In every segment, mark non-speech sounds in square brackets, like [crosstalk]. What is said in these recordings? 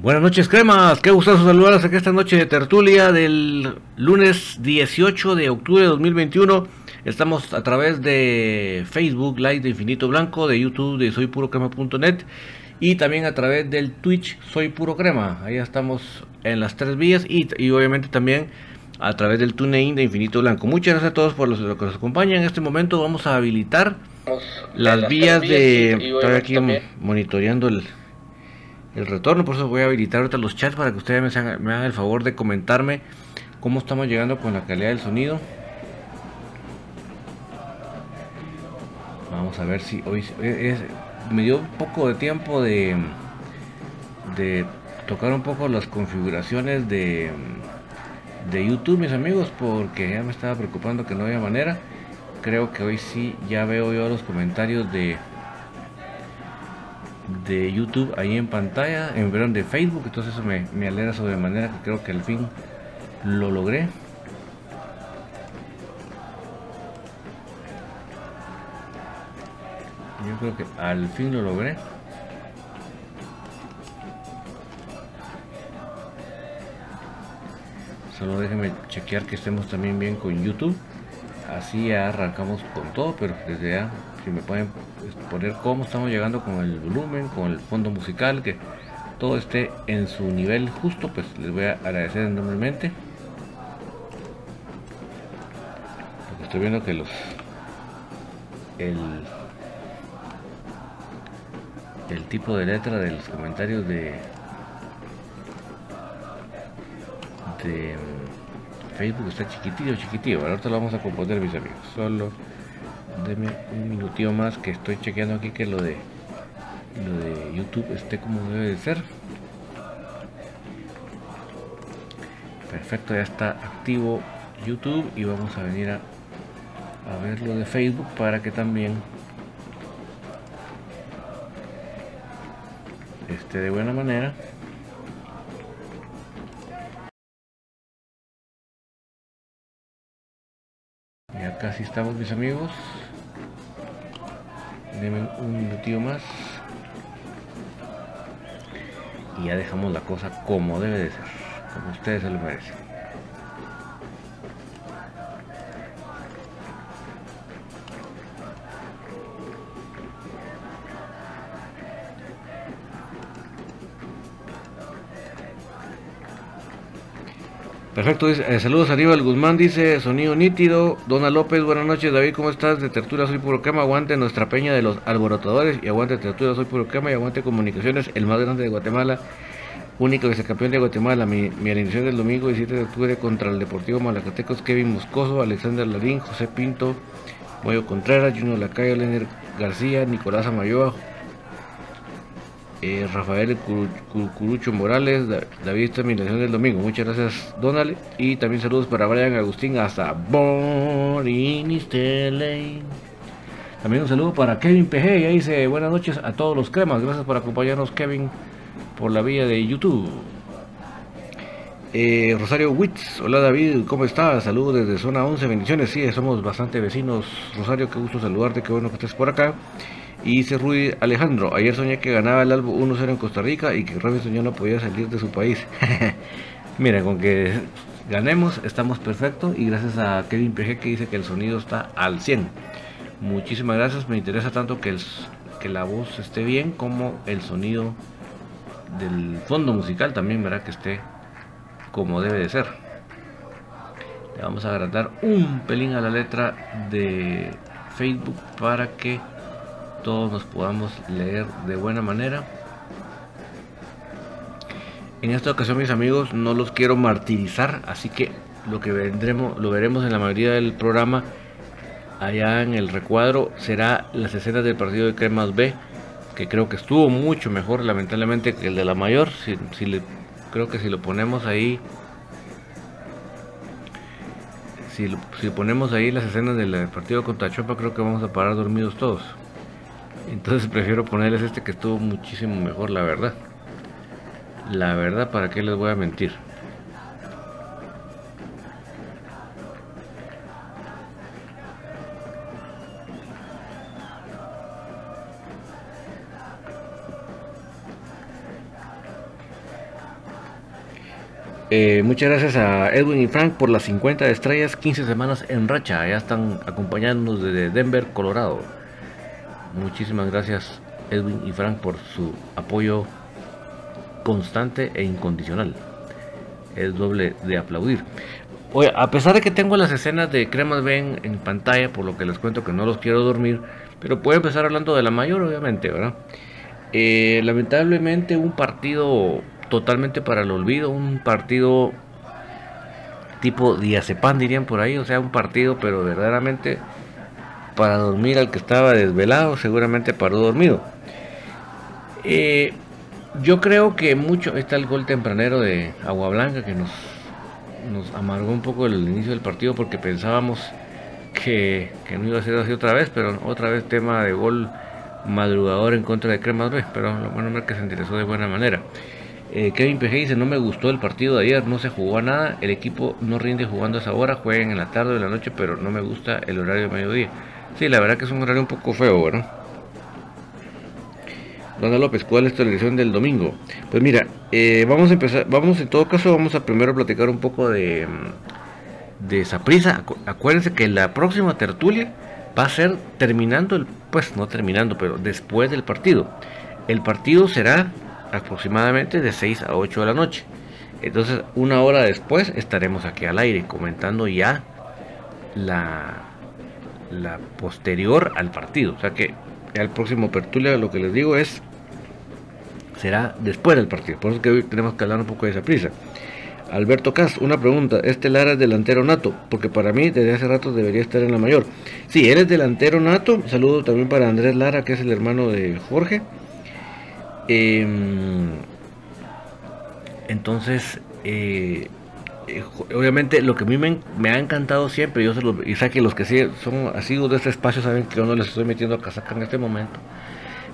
Buenas noches, cremas. Qué gustoso saludarlos aquí esta noche de tertulia del lunes 18 de octubre de 2021. Estamos a través de Facebook Live de Infinito Blanco, de YouTube de soypurocrema.net y también a través del Twitch Soy Puro Crema. Ahí estamos en las tres vías y, y obviamente también a través del TuneIn de Infinito Blanco. Muchas gracias a todos por los, que nos acompañan. En este momento vamos a habilitar las, vías, de... Estoy aquí monitoreando el el retorno. Por eso voy a habilitar ahorita los chats para que ustedes me hagan, el favor de comentarme cómo estamos llegando con la calidad del sonido. Vamos a ver si hoy es, me dio un poco de tiempo de, de tocar un poco las configuraciones de, de YouTube, mis amigos, porque ya me estaba preocupando que no había manera. Creo que hoy sí ya veo yo los comentarios de, de YouTube ahí en pantalla, en verón de Facebook, entonces eso me, me alegra sobremanera que creo que al fin lo logré. Yo creo que al fin lo logré. Solo déjenme chequear que estemos también bien con YouTube. Así ya arrancamos con todo, pero desde ya si me pueden poner cómo estamos llegando con el volumen, con el fondo musical, que todo esté en su nivel justo, pues les voy a agradecer enormemente. Porque estoy viendo que los el el tipo de letra de los comentarios de de Facebook está chiquitillo, chiquitillo. Ahorita lo vamos a componer, mis amigos. Solo Deme un minutito más que estoy chequeando aquí que lo de lo de YouTube esté como debe de ser. Perfecto, ya está activo YouTube y vamos a venir a, a ver lo de Facebook para que también esté de buena manera. Ya casi estamos mis amigos. Deme un minutito más. Y ya dejamos la cosa como debe de ser. Como ustedes se lo merecen. Perfecto, eh, saludos arriba el Guzmán, dice sonido nítido. Dona López, buenas noches, David, ¿cómo estás? De Tertura soy puro cama, aguante nuestra peña de los alborotadores y aguante Tertura soy puro cama y aguante comunicaciones, el más grande de Guatemala, único vicecampeón de Guatemala. Mi, mi alineación del domingo 17 de octubre contra el Deportivo Malacatecos, Kevin Moscoso, Alexander Larín, José Pinto, Moyo Contreras, Junior Lacayo, Lener García, Nicolás Amayoa, eh, Rafael Curucho Morales, David esta del domingo. Muchas gracias, Donald. Y también saludos para Brian Agustín hasta Borinistele. También un saludo para Kevin PG, y dice buenas noches a todos los cremas. Gracias por acompañarnos, Kevin, por la vía de YouTube. Eh, Rosario Witz, hola David, ¿cómo estás? Saludos desde zona 11, bendiciones. Sí, somos bastante vecinos. Rosario, qué gusto saludarte, qué bueno que estés por acá. Y dice Rudy Alejandro, ayer soñé que ganaba el Albo 1-0 en Costa Rica y que Robinson ya no podía salir de su país. [laughs] Mira, con que ganemos estamos perfectos y gracias a Kevin PG que dice que el sonido está al 100. Muchísimas gracias, me interesa tanto que, el, que la voz esté bien como el sonido del fondo musical también, verá que esté como debe de ser. Le vamos a agrandar un pelín a la letra de Facebook para que todos nos podamos leer de buena manera. En esta ocasión, mis amigos, no los quiero martirizar, así que lo que vendremos, lo veremos en la mayoría del programa allá en el recuadro será las escenas del partido de Cremas B, que creo que estuvo mucho mejor, lamentablemente, que el de la mayor. Si, le, creo que si lo ponemos ahí, si, si ponemos ahí las escenas del partido contra Chopa, creo que vamos a parar dormidos todos. Entonces prefiero ponerles este que estuvo muchísimo mejor, la verdad. La verdad, ¿para qué les voy a mentir? Eh, muchas gracias a Edwin y Frank por las 50 estrellas, 15 semanas en racha. Ya están acompañándonos desde Denver, Colorado. Muchísimas gracias Edwin y Frank por su apoyo constante e incondicional. Es doble de aplaudir. Oye, a pesar de que tengo las escenas de Cremas Ben en pantalla, por lo que les cuento que no los quiero dormir, pero puedo empezar hablando de la mayor, obviamente, ¿verdad? Eh, lamentablemente un partido totalmente para el olvido, un partido tipo diazepam dirían por ahí, o sea, un partido pero verdaderamente para dormir al que estaba desvelado, seguramente paró dormido. Eh, yo creo que mucho está el gol tempranero de Agua Blanca que nos, nos amargó un poco el inicio del partido porque pensábamos que, no iba a ser así otra vez, pero otra vez tema de gol madrugador en contra de Cremas B, pero lo bueno es que se interesó de buena manera. Eh, Kevin PG dice, no me gustó el partido de ayer, no se jugó a nada, el equipo no rinde jugando a esa hora, juegan en la tarde o en la noche, pero no me gusta el horario de mediodía. Sí, la verdad que es un horario un poco feo, ¿verdad? Dona López, ¿cuál es tu elección del domingo? Pues mira, eh, vamos a empezar, vamos en todo caso, vamos a primero platicar un poco de, de prisa. Acuérdense que la próxima tertulia va a ser terminando, el, pues no terminando, pero después del partido. El partido será aproximadamente de 6 a 8 de la noche. Entonces, una hora después estaremos aquí al aire comentando ya la, la posterior al partido. O sea que el próximo Pertulia lo que les digo es será después del partido. Por eso que hoy tenemos que hablar un poco de esa prisa. Alberto Cas, una pregunta. ¿Este Lara es delantero nato? Porque para mí desde hace rato debería estar en la mayor. Sí, él es delantero nato. Saludo también para Andrés Lara, que es el hermano de Jorge. Em, entonces, eh, eh, obviamente lo que a mí me, ha encantado siempre, yo se y sé que los que sí son asiduos de este espacio saben que yo no les estoy metiendo a casaca en este momento,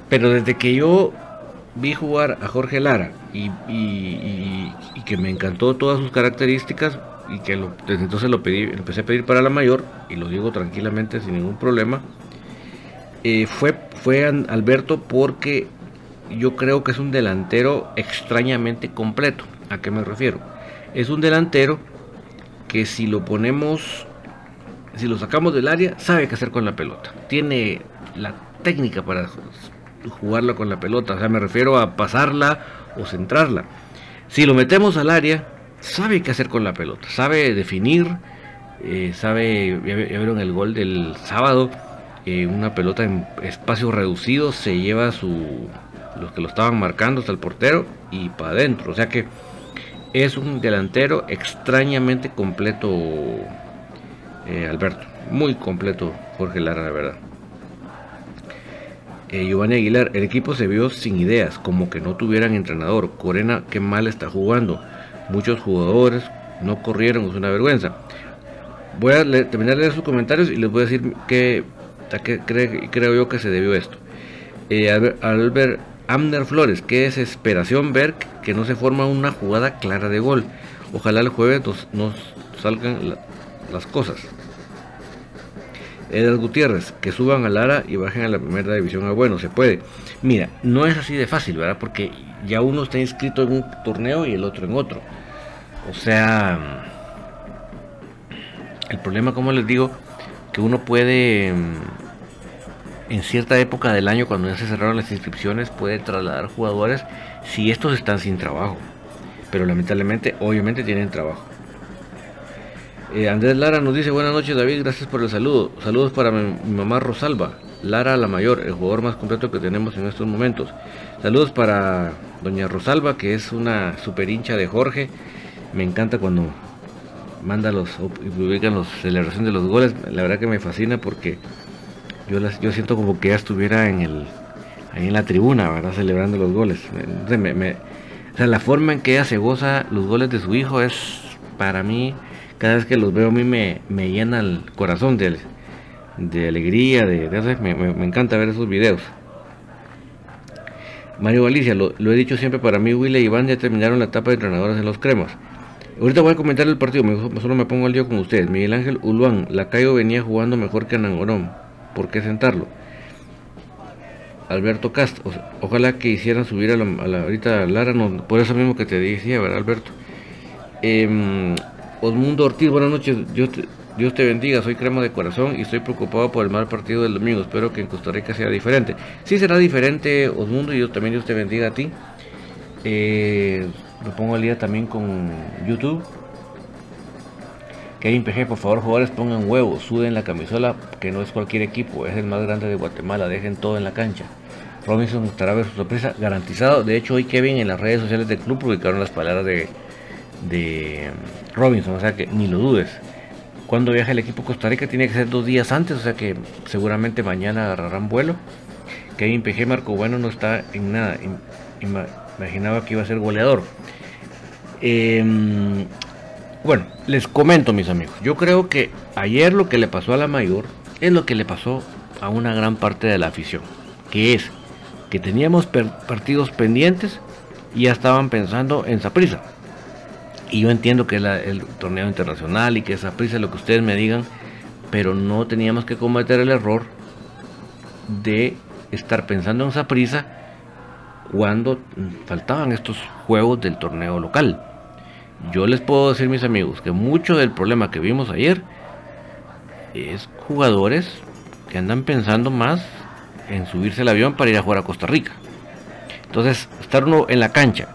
pero desde que yo vi jugar a Jorge Lara y, que me encantó todas sus características y que desde entonces lo pedí, empecé a pedir para la mayor y lo digo tranquilamente sin ningún problema, eh, fue, fue Alberto porque yo creo que es un delantero extrañamente completo. ¿A qué me refiero? Es un delantero que si lo ponemos, si lo sacamos del área, sabe qué hacer con la pelota. Tiene la técnica para jugarla con la pelota. O sea, me refiero a pasarla o centrarla. Si lo metemos al área, sabe qué hacer con la pelota. Sabe definir, eh, sabe, ya, vieron el gol del sábado, eh, una pelota en espacio reducido se lleva su los que lo estaban marcando hasta el portero y para adentro. O sea que es un delantero extrañamente completo, eh, Alberto. Muy completo Jorge Lara, la verdad. Eh, Giovanni Aguilar, el equipo se vio sin ideas, como que no tuvieran entrenador. Corena, qué mal está jugando. Muchos jugadores no corrieron, es una vergüenza. Voy a terminar de leer sus comentarios y les voy a decir qué, ¿A qué creo yo que se debió esto? Eh, Albert Amner Flores, qué desesperación ver que no se forma una jugada clara de gol. Ojalá el jueves nos, salgan las cosas. Edgar Gutiérrez, que suban a Lara y bajen a la primera división. Ah, bueno, se puede. Mira, no es así de fácil, ¿verdad? Porque ya uno está inscrito en un torneo y el otro en otro. O sea, el problema, como les digo, que uno puede, en cierta época del año, cuando ya se cerraron las inscripciones, puede trasladar jugadores si estos están sin trabajo. Pero lamentablemente, obviamente tienen trabajo. Eh, Andrés Lara nos dice, buenas noches David, gracias por el saludo. Saludos para mi, mamá Rosalba, Lara la mayor, el jugador más completo que tenemos en estos momentos. Saludos para doña Rosalba, que es una super hincha de Jorge. Me encanta cuando manda los y publican los celebración de los goles. La verdad que me fascina porque yo las, yo siento como que ya estuviera en el ahí en la tribuna, ¿verdad? Celebrando los goles. o sea, la forma en que ella se goza los goles de su hijo es para mí cada vez que los veo a mí me, llena el corazón de, de alegría, de, me, encanta ver esos videos. Mario Galicia, lo, he dicho siempre, para mí Willy y Iván ya terminaron la etapa de entrenadores en los cremas. Ahorita voy a comentar el partido, solo me pongo al día con ustedes. Miguel Ángel Uluán, Lacayo venía jugando mejor que Anangorón. ¿Por qué sentarlo? Alberto Cast, ojalá que hicieran subir a la, ahorita Lara, no, por eso mismo que te decía, ¿verdad, Alberto? Eh, Osmundo Ortiz, buenas noches. Dios te, Dios te bendiga. Soy crema de corazón y estoy preocupado por el mal partido del domingo. Espero que en Costa Rica sea diferente. Sí será diferente, Osmundo, y yo también Dios te bendiga a ti. Eh, me pongo al día también con YouTube. Kevin PG, por favor, jugadores pongan huevos, suden la camisola, que no es cualquier equipo, es el más grande de Guatemala, dejen todo en la cancha. Robinson estará ver su sorpresa, garantizado. De hecho, hoy Kevin en las redes sociales del club publicaron las palabras de, de Robinson, o sea que ni lo dudes. Cuando viaja el equipo a Costa Rica tiene que ser dos días antes, o sea que seguramente mañana agarrarán vuelo. Kevin PG Marco Bueno no está en nada, imaginaba que iba a ser goleador. Em, bueno, les comento mis amigos, yo creo que ayer lo que le pasó a la mayor es lo que le pasó a una gran parte de la afición, que es que teníamos partidos pendientes y ya estaban pensando en prisa y yo entiendo que el torneo internacional y que esa prisa, lo que ustedes me digan, pero no teníamos que cometer el error de estar pensando en esa prisa cuando faltaban estos juegos del torneo local. Yo les puedo decir, mis amigos, que mucho del problema que vimos ayer es jugadores que andan pensando más en subirse el avión para ir a jugar a Costa Rica. Entonces, estar uno en la cancha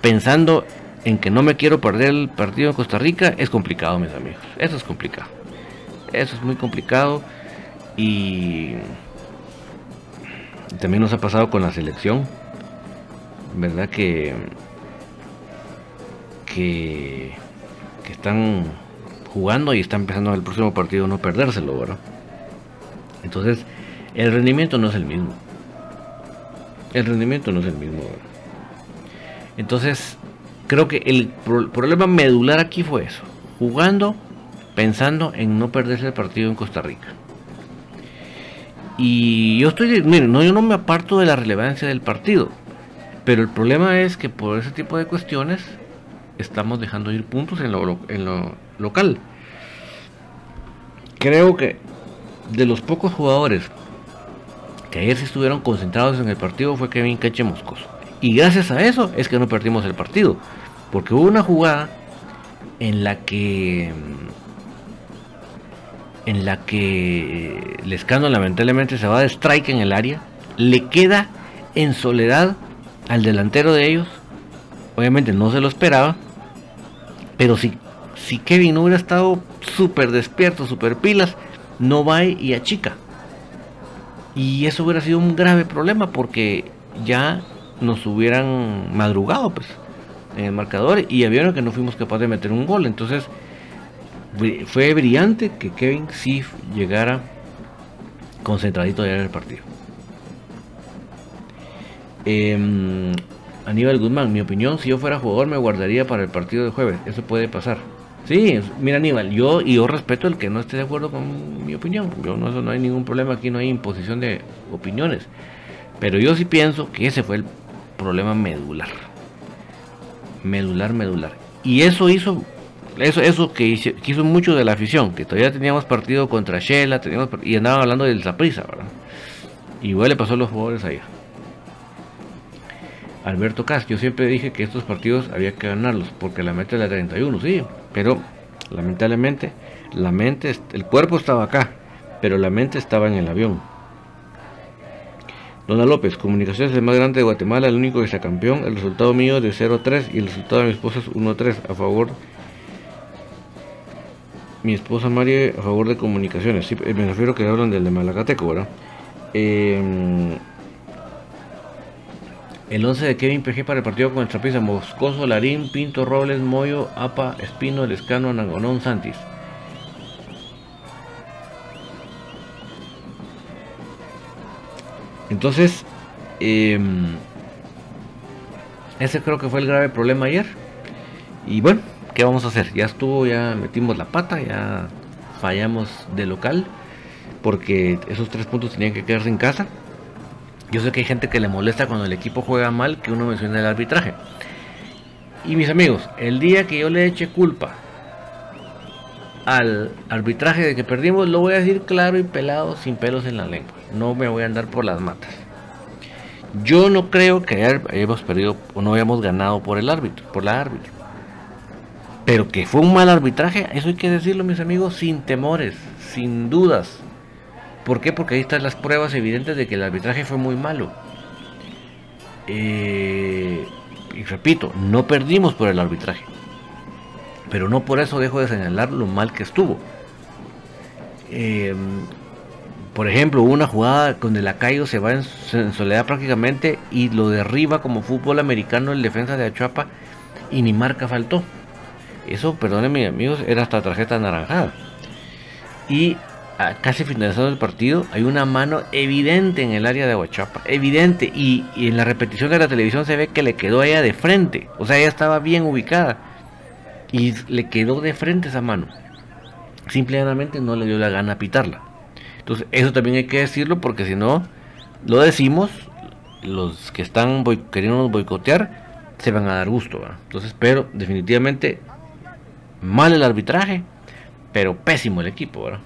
pensando en que no me quiero perder el partido en Costa Rica es complicado, mis amigos. Eso es complicado. Eso es muy complicado. Y también nos ha pasado con la selección. ¿Verdad? Que, que, están jugando y están empezando el próximo partido no perdérselo, ¿verdad? Entonces, el rendimiento no es el mismo. El rendimiento no es el mismo. Entonces, creo que el problema medular aquí fue eso. Jugando, pensando en no perderse el partido en Costa Rica. Y yo estoy, miren, no, yo no me aparto de la relevancia del partido. Pero el problema es que por ese tipo de cuestiones estamos dejando ir puntos en lo, en lo local. Creo que de los pocos jugadores que ayer se estuvieron concentrados en el partido fue Kevin Cache Moscoso. Y gracias a eso es que no perdimos el partido. Porque hubo una jugada en la que en la que Lescano lamentablemente se va de strike en el área, le queda en soledad al delantero de ellos. Obviamente no se lo esperaba, pero si, si Kevin hubiera estado súper despierto, súper pilas, no va y achica. Y eso hubiera sido un grave problema porque ya nos hubieran madrugado, pues en el marcador y ya vieron que no fuimos capaces de meter un gol. Entonces fue brillante que Kevin sí llegara concentradito ya en el partido. Em, Aníbal Guzmán, mi opinión, si yo fuera jugador me guardaría para el partido de jueves. Eso puede pasar. Sí, mira Aníbal, yo y yo respeto el que no esté de acuerdo con mi opinión. Yo no, no hay ningún problema aquí, no hay imposición de opiniones. Pero yo sí pienso que ese fue el problema medular. Medular, medular. Y eso hizo eso, eso que, hizo, mucho de la afición, que todavía teníamos partido contra Shela, teníamos, y andaban hablando del Zaprisa, ¿verdad? Igual le pasó a los jugadores ahí. Alberto Cas, yo siempre dije que estos partidos había que ganarlos, porque la meta era 31, sí, pero lamentablemente la mente, el cuerpo estaba acá, pero la mente estaba en el avión. Dona López, Comunicaciones es el más grande de Guatemala, el único que sea campeón. El resultado mío es de 0-3 y el resultado de mi esposa es 1-3 a favor mi esposa María a favor de comunicaciones. Sí, me refiero que hablan del de Malacateco, ¿verdad? Em, el 11 de Kevin PG para el partido con el Trapiza, Moscoso, Larín, Pinto, Robles, Moyo, Apa, Espino, Lescano, Nangonón, Santis. Entonces, em, ese creo que fue el grave problema ayer. Y bueno, ¿qué vamos a hacer? Ya estuvo, ya metimos la pata, ya fallamos de local, porque esos tres puntos tenían que quedarse en casa. Yo sé que hay gente que le molesta cuando el equipo juega mal que uno mencione el arbitraje. Y mis amigos, el día que yo le eche culpa al arbitraje de que perdimos, lo voy a decir claro y pelado, sin pelos en la lengua. No me voy a andar por las matas. Yo no creo que hayamos perdido o no hayamos ganado por el árbitro, por la árbitro. Pero que fue un mal arbitraje, eso hay que decirlo, mis amigos, sin temores, sin dudas. ¿Por qué? Porque ahí están las pruebas evidentes de que el arbitraje fue muy malo. Eh, y repito, no perdimos por el arbitraje. Pero no por eso dejo de señalar lo mal que estuvo. Eh, por ejemplo, una jugada donde Lacayo se va en, soledad prácticamente y lo derriba como fútbol americano el defensa de Achuapa y ni marca faltó. Eso, perdónenme amigos, era hasta tarjeta naranjada. Y casi finalizado el partido, hay una mano evidente en el área de Aguachapa. Evidente. Y, en la repetición de la televisión se ve que le quedó ella de frente. O sea, ella estaba bien ubicada. Y le quedó de frente esa mano. Simplemente no le dio la gana pitarla. Entonces, eso también hay que decirlo porque si no, lo decimos, los que están queriendo boicotear se van a dar gusto. Entonces, pero definitivamente Mal el arbitraje, pero pésimo el equipo, ¿verdad?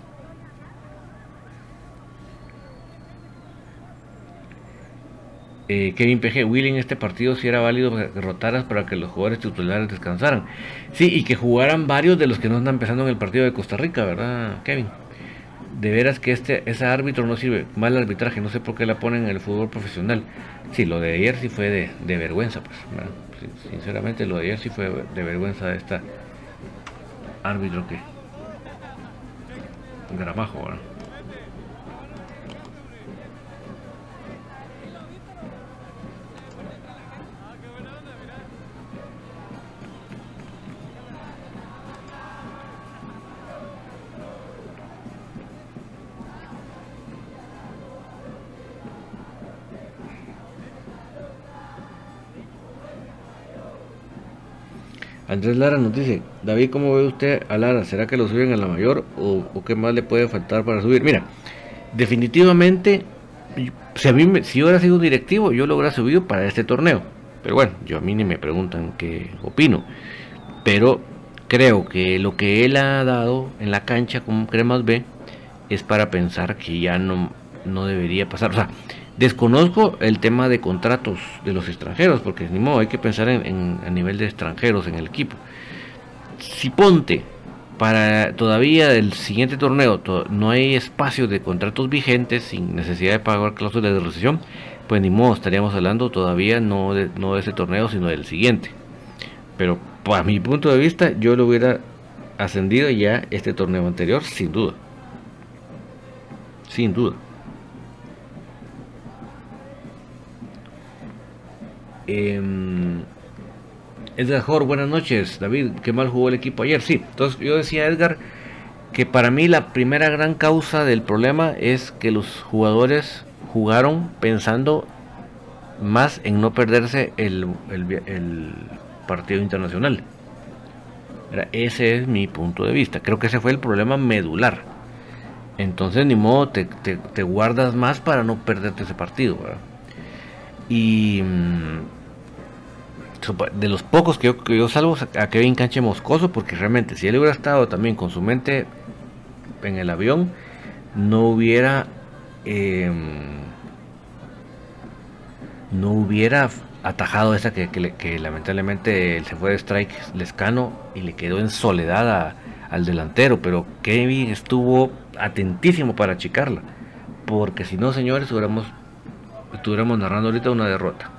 Eh, Kevin PG, Willy en este partido si era válido que rotaras para que los jugadores titulares descansaran. Sí, y que jugaran varios de los que no están empezando en el partido de Costa Rica, ¿verdad, Kevin? De veras que este ese árbitro no sirve. Mal arbitraje, no sé por qué la ponen en el fútbol profesional. Sí, lo de ayer sí fue de, vergüenza, pues. sinceramente, lo de ayer sí fue de vergüenza de esta árbitro que Gramajo, ¿verdad? Andrés Lara nos dice, David, ¿cómo ve usted a Lara? ¿Será que lo suben a la mayor o, qué más le puede faltar para subir? Mira, definitivamente, si, yo hubiera sido directivo, yo lo hubiera subido para este torneo. Pero bueno, yo a mí ni me preguntan qué opino. Pero creo que lo que él ha dado en la cancha como Cremas B es para pensar que ya no, no debería pasar. O sea, Desconozco el tema de contratos de los extranjeros, porque ni modo, hay que pensar en, a nivel de extranjeros en el equipo. Si ponte para todavía del siguiente torneo no hay espacio de contratos vigentes sin necesidad de pagar cláusulas de recesión, pues ni modo, estaríamos hablando todavía no de, no de ese torneo, sino del siguiente. Pero para mi punto de vista, yo lo hubiera ascendido ya este torneo anterior, sin duda. Sin duda. Eh, Edgar Jor, buenas noches. David, qué mal jugó el equipo ayer. Sí, entonces yo decía Edgar que para mí la primera gran causa del problema es que los jugadores jugaron pensando más en no perderse el, partido internacional. Ese es mi punto de vista. Creo que ese fue el problema medular. Entonces, ni modo, te, guardas más para no perderte ese partido. Y mm, de los pocos que yo, salvo a Kevin Canche Moscoso, porque realmente si él hubiera estado también con su mente en el avión, no hubiera em, no hubiera atajado esa que, lamentablemente se fue de strike Lescano y le quedó en soledad al delantero, pero Kevin estuvo atentísimo para achicarla, porque si no, señores, estuviéramos narrando ahorita una derrota.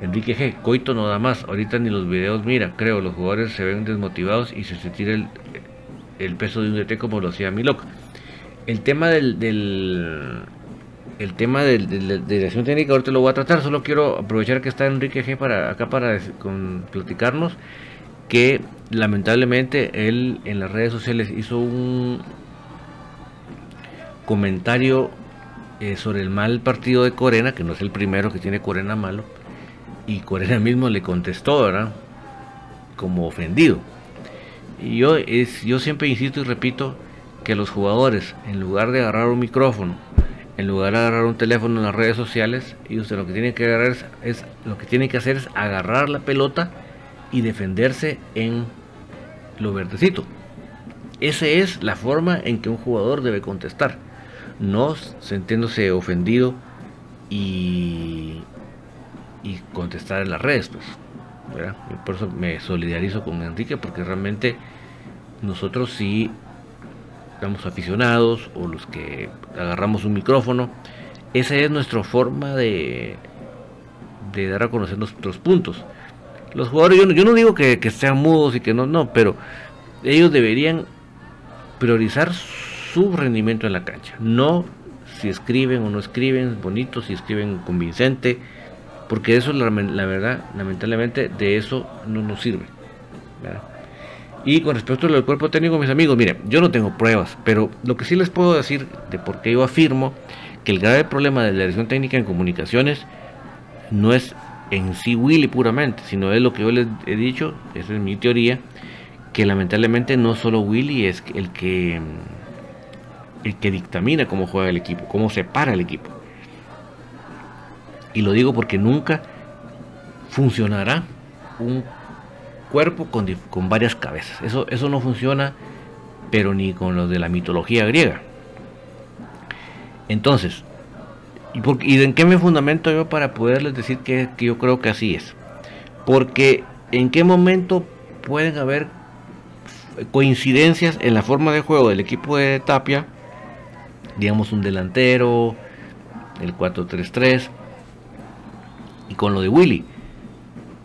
Enrique G. Coito no da más. Ahorita ni los videos mira. Creo, los jugadores se ven desmotivados y se, se tira el, peso de un DT como lo hacía Milok. El tema del, el tema de, la dirección técnica ahorita lo voy a tratar. Solo quiero aprovechar que está Enrique G para acá para con, platicarnos que lamentablemente él en las redes sociales hizo un comentario eh, sobre el mal partido de Corena, que no es el primero que tiene Corena malo y Corena [laughs] mismo le contestó, ¿verdad? Como ofendido. Y yo, es, yo siempre insisto y repito que los jugadores, en lugar de agarrar un micrófono, en lugar de agarrar un teléfono en las redes sociales, usted lo que tiene que agarrar es, lo que tiene que hacer es agarrar la pelota y defenderse en lo verdecito. Esa es la forma en que un jugador debe contestar, no sintiéndose ofendido y y contestar en las redes, pues. por eso me solidarizo con Enrique, porque realmente nosotros sí estamos aficionados o los que agarramos un micrófono, esa es nuestra forma de, de dar a conocer nuestros puntos. Los jugadores, yo, no digo que, que, sean mudos y que no, no, pero ellos deberían priorizar su rendimiento en la cancha, no si escriben o no escriben bonito, si escriben convincente, porque eso, la, verdad, lamentablemente, de eso no nos sirve. Y con respecto al cuerpo técnico, mis amigos, miren, yo no tengo pruebas, pero lo que sí les puedo decir de por qué yo afirmo que el grave problema de la dirección técnica en comunicaciones no es en sí Willy puramente, sino es lo que yo les he dicho, esa es mi teoría, que lamentablemente no solo Willy es el que el que dictamina cómo juega el equipo, cómo se para el equipo. Y lo digo porque nunca funcionará un cuerpo con, varias cabezas. Eso, eso no funciona, pero ni con los de la mitología griega. Entonces, ¿y, en qué me fundamento yo para poderles decir que, que yo creo que así es? Porque en qué momento pueden haber coincidencias en la forma de juego del equipo de Tapia, digamos un delantero, el 4-3-3, y con lo de Willy.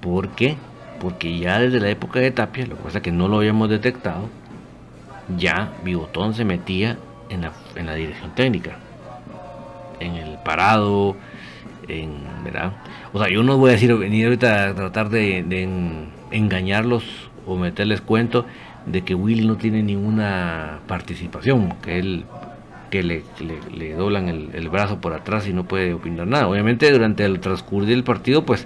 ¿Por qué? Porque ya desde la época de Tapia, lo que pasa es que no lo habíamos detectado, ya Bigotón se metía en la, en la dirección técnica, en el parado, en, ¿verdad? O sea, yo no voy a decir, venir ahorita a tratar de, engañarlos o meterles cuento de que Willy no tiene ninguna participación, que él que le, doblan el, brazo por atrás y no puede opinar nada. Obviamente durante el transcurso del partido, pues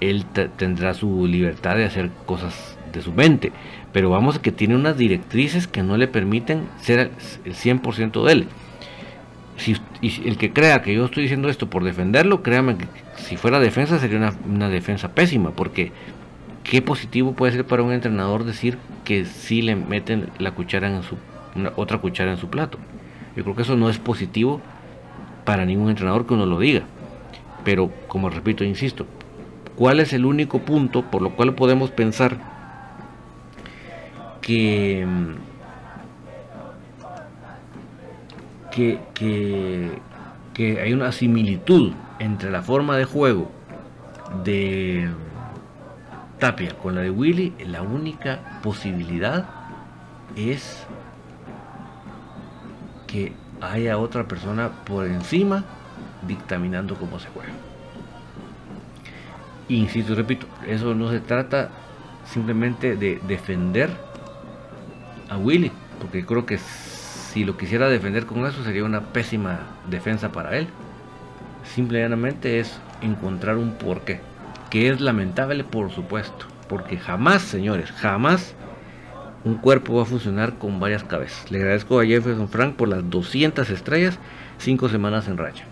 él tendrá su libertad de hacer cosas de su mente. Pero vamos que tiene unas directrices que no le permiten ser el 100% de él. Si, y el que crea que yo estoy diciendo esto por defenderlo, créame que si fuera defensa sería una, defensa pésima, porque qué positivo puede ser para un entrenador decir que si le meten la cuchara en su otra cuchara en su plato. Yo creo que eso no es positivo para ningún entrenador que uno lo diga. Pero, como repito, insisto, ¿cuál es el único punto por lo cual podemos pensar que, que, que, hay una similitud entre la forma de juego de Tapia con la de Willy? La única posibilidad es que haya otra persona por encima dictaminando cómo se juega. Insisto repito, eso no se trata simplemente de defender a Willy, porque creo que si lo quisiera defender con eso sería una pésima defensa para él. Simplemente es encontrar un porqué. que es lamentable, por supuesto, porque jamás, señores, jamás un cuerpo va a funcionar con varias cabezas. Le agradezco a Jefferson Frank por las 200 estrellas, 5 semanas en racha.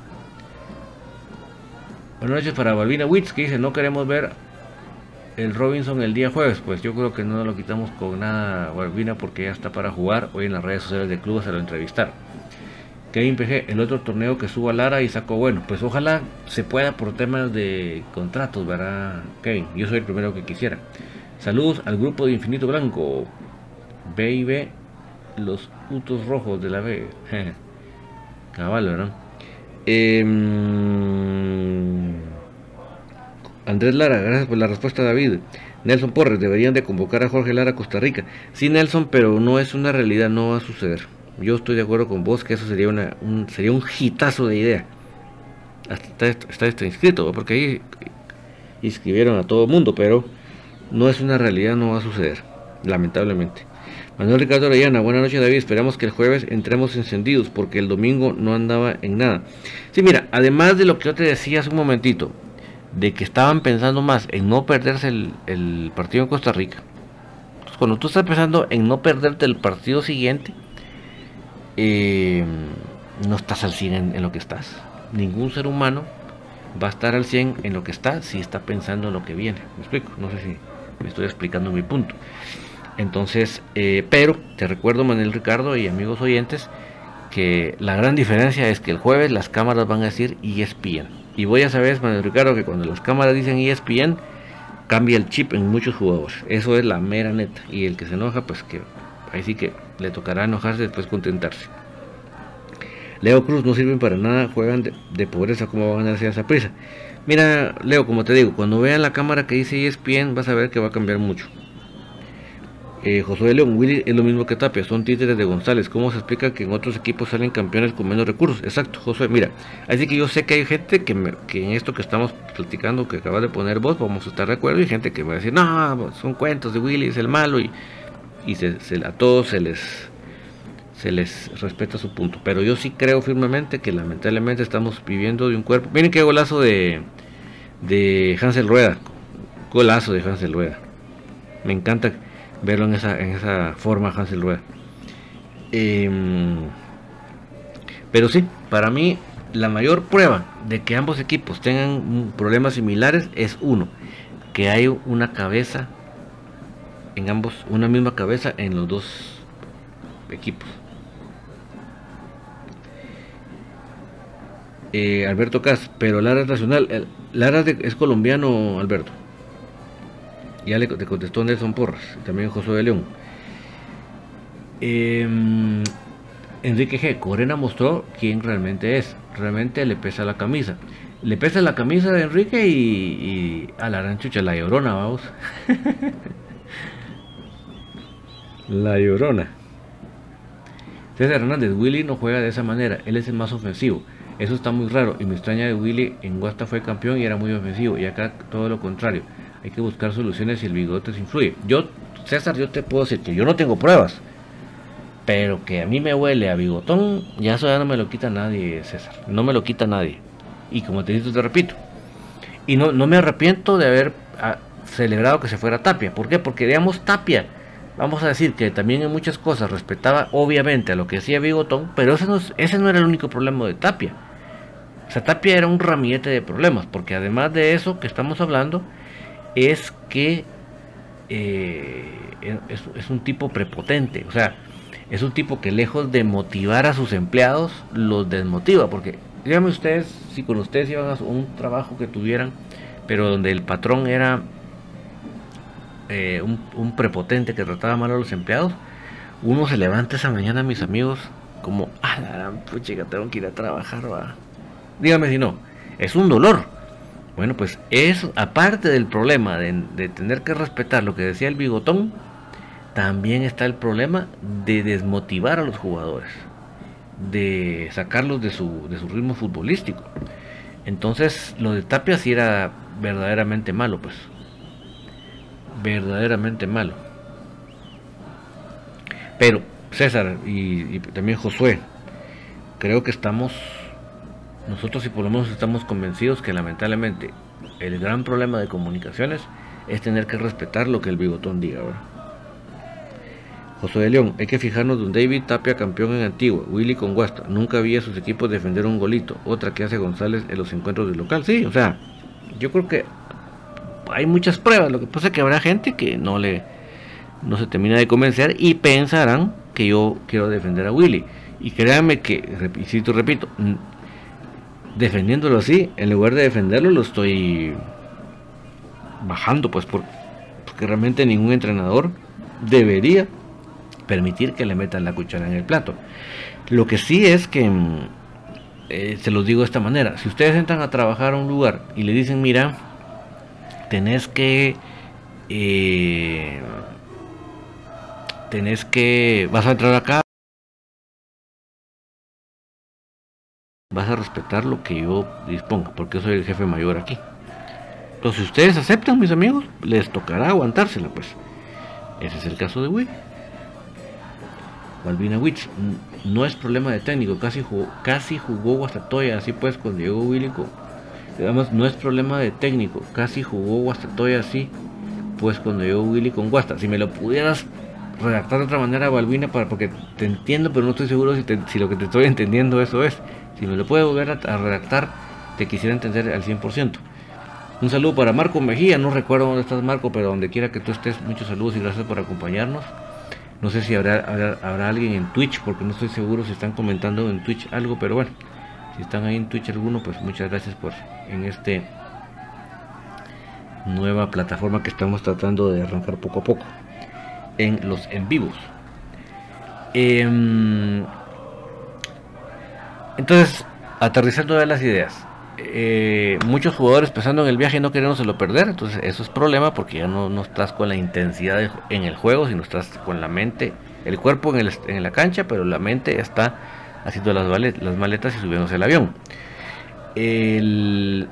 Buenas noches para Balvina Witz, que dice, no queremos ver el Robinson el día jueves. Pues yo creo que no lo quitamos con nada, Balvina, porque ya está para jugar. Hoy en las redes sociales del club se lo entrevistaron. Kevin PG, el otro torneo que suba Lara y sacó bueno. Pues ojalá se pueda por temas de contratos, ¿verdad, Kevin? Yo soy el primero que quisiera. Saludos al grupo de Infinito Blanco. B los putos rojos de la B. [laughs] Cabal, ¿verdad? Em, Andrés Lara, gracias por la respuesta, David. Nelson Porres, deberían de convocar a Jorge Lara a Costa Rica. Sí, Nelson, pero no es una realidad, no va a suceder. Yo estoy de acuerdo con vos que eso sería una, un, sería un hitazo de idea. Hasta está, está, inscrito, porque ahí inscribieron a todo el mundo, pero no es una realidad, no va a suceder, lamentablemente. Manuel Ricardo Orellana, buenas noches David, esperamos que el jueves entremos encendidos porque el domingo no andaba en nada. Sí, mira, además de lo que yo te decía hace un momentito, de que estaban pensando más en no perderse el, partido en Costa Rica. cuando tú estás pensando en no perderte el partido siguiente, eh, no estás al 100 en, lo que estás. Ningún ser humano va a estar al 100 en lo que está si está pensando en lo que viene. ¿Me explico? No sé si me estoy explicando mi punto. Entonces, eh, pero te recuerdo, Manuel Ricardo y amigos oyentes, que la gran diferencia es que el jueves las cámaras van a decir ESPN. Y voy a saber, Manuel Ricardo, que cuando las cámaras dicen ESPN, cambia el chip en muchos jugadores. Eso es la mera neta. Y el que se enoja, pues que ahí sí que le tocará enojarse después contentarse. Leo Cruz no sirven para nada, juegan de, pobreza, ¿cómo van a hacer esa prisa? Mira, Leo, como te digo, cuando vean la cámara que dice ESPN, vas a ver que va a cambiar mucho. Eh, Josué León, Willy es lo mismo que Tapia, son títeres de González. ¿Cómo se explica que en otros equipos salen campeones con menos recursos? Exacto, Josué, mira, así que yo sé que hay gente que, en esto que estamos platicando, que acabas de poner vos, vamos a estar de acuerdo, y gente que va a decir, no, son cuentos de Willy, es el malo, y, y a todos se les se les respeta su punto. Pero yo sí creo firmemente que lamentablemente estamos viviendo de un cuerpo. Miren qué golazo de, de Hansel Rueda. Golazo de Hansel Rueda. Me encanta verlo en esa, en esa forma Hansel Rueda. Em, pero sí, para mí la mayor prueba de que ambos equipos tengan problemas similares es uno, que hay una cabeza en ambos, una misma cabeza en los dos equipos. Eh, Alberto Cas, pero Lara es nacional. Lara es colombiano, Alberto. Ya le, contestó Nelson Porras, también José de León. Em, Enrique G. Corena mostró quién realmente es. Realmente le pesa la camisa. Le pesa la camisa de Enrique y, a la ranchucha, la llorona, vamos. [laughs] la llorona. César Hernández, Willy no juega de esa manera, él es el más ofensivo. Eso está muy raro y me extraña de Willy, en Guasta fue campeón y era muy ofensivo y acá todo lo contrario hay que buscar soluciones y el bigote se influye. Yo, César, yo te puedo decir que yo no tengo pruebas, pero que a mí me huele a bigotón, ya eso ya no me lo quita nadie, César, no me lo quita nadie. Y como te digo, te repito, y no, no me arrepiento de haber ah, celebrado que se fuera Tapia. ¿Por qué? Porque digamos Tapia, vamos a decir que también en muchas cosas respetaba obviamente a lo que hacía Bigotón, pero ese no, ese no era el único problema de Tapia. O sea, Tapia era un ramillete de problemas, porque además de eso que estamos hablando, es que eh, es, un tipo prepotente, o sea, es un tipo que lejos de motivar a sus empleados, los desmotiva, porque díganme ustedes, si con ustedes iban a un trabajo que tuvieran, pero donde el patrón era eh, un, prepotente que trataba mal a los empleados, uno se levanta esa mañana, mis amigos, como, ah, pucha, tengo que ir a trabajar, va. Dígame si no, es un dolor bueno, pues eso, aparte del problema de, tener que respetar lo que decía el bigotón, también está el problema de desmotivar a los jugadores, de sacarlos de su, de su ritmo futbolístico. Entonces, lo de Tapia sí era verdaderamente malo, pues. Verdaderamente malo. Pero, César y, y también Josué, creo que estamos nosotros y por lo menos estamos convencidos que lamentablemente el gran problema de comunicaciones es tener que respetar lo que el bigotón diga, ¿verdad? José de León, hay que fijarnos donde David Tapia campeón en Antigua, Willy con Guasta, nunca había sus equipos defender un golito, otra que hace González en los encuentros del local, sí, o sea, yo creo que hay muchas pruebas, lo que pasa es que habrá gente que no le no se termina de convencer y pensarán que yo quiero defender a Willy. Y créanme que, repito, repito, defendiéndolo así, en lugar de defenderlo, lo estoy bajando, pues, porque realmente ningún entrenador debería permitir que le metan la cuchara en el plato. Lo que sí es que, mm, eh, se los digo de esta manera, si ustedes entran a trabajar a un lugar y le dicen, mira, tenés que... Eh, tenés que... Vas a entrar acá. Vas a respetar lo que yo disponga, porque soy el jefe mayor aquí. Entonces, si ustedes aceptan, mis amigos, les tocará aguantársela, pues. Ese es el caso de Will. Balbina Witch, no es problema de técnico, casi jugó, casi jugó Guastatoya, así pues cuando llegó Willy Además, no es problema de técnico, casi jugó Guastatoya así, pues cuando llegó Willy con Guasta. Si me lo pudieras redactar de otra manera, Balbina, para, porque te entiendo, pero no estoy seguro si, si lo que te estoy entendiendo eso es. Si me lo puedes volver a, redactar, te quisiera entender al 100%. Un saludo para Marco Mejía, no recuerdo dónde estás Marco, pero donde quiera que tú estés, muchos saludos y gracias por acompañarnos. No sé si habrá, habrá alguien en Twitch, porque no estoy seguro si están comentando en Twitch algo, pero bueno, si están ahí en Twitch alguno, pues muchas gracias por en este nueva plataforma que estamos tratando de arrancar poco a poco en los en vivos. Em, entonces, aterrizando de las ideas. Eh, muchos jugadores pensando en el viaje y no queriéndoselo perder, entonces eso es problema porque ya no, no estás con la intensidad en el juego, sino estás con la mente, el cuerpo en, el, en la cancha, pero la mente está haciendo las, maletas y subiéndose al avión. El,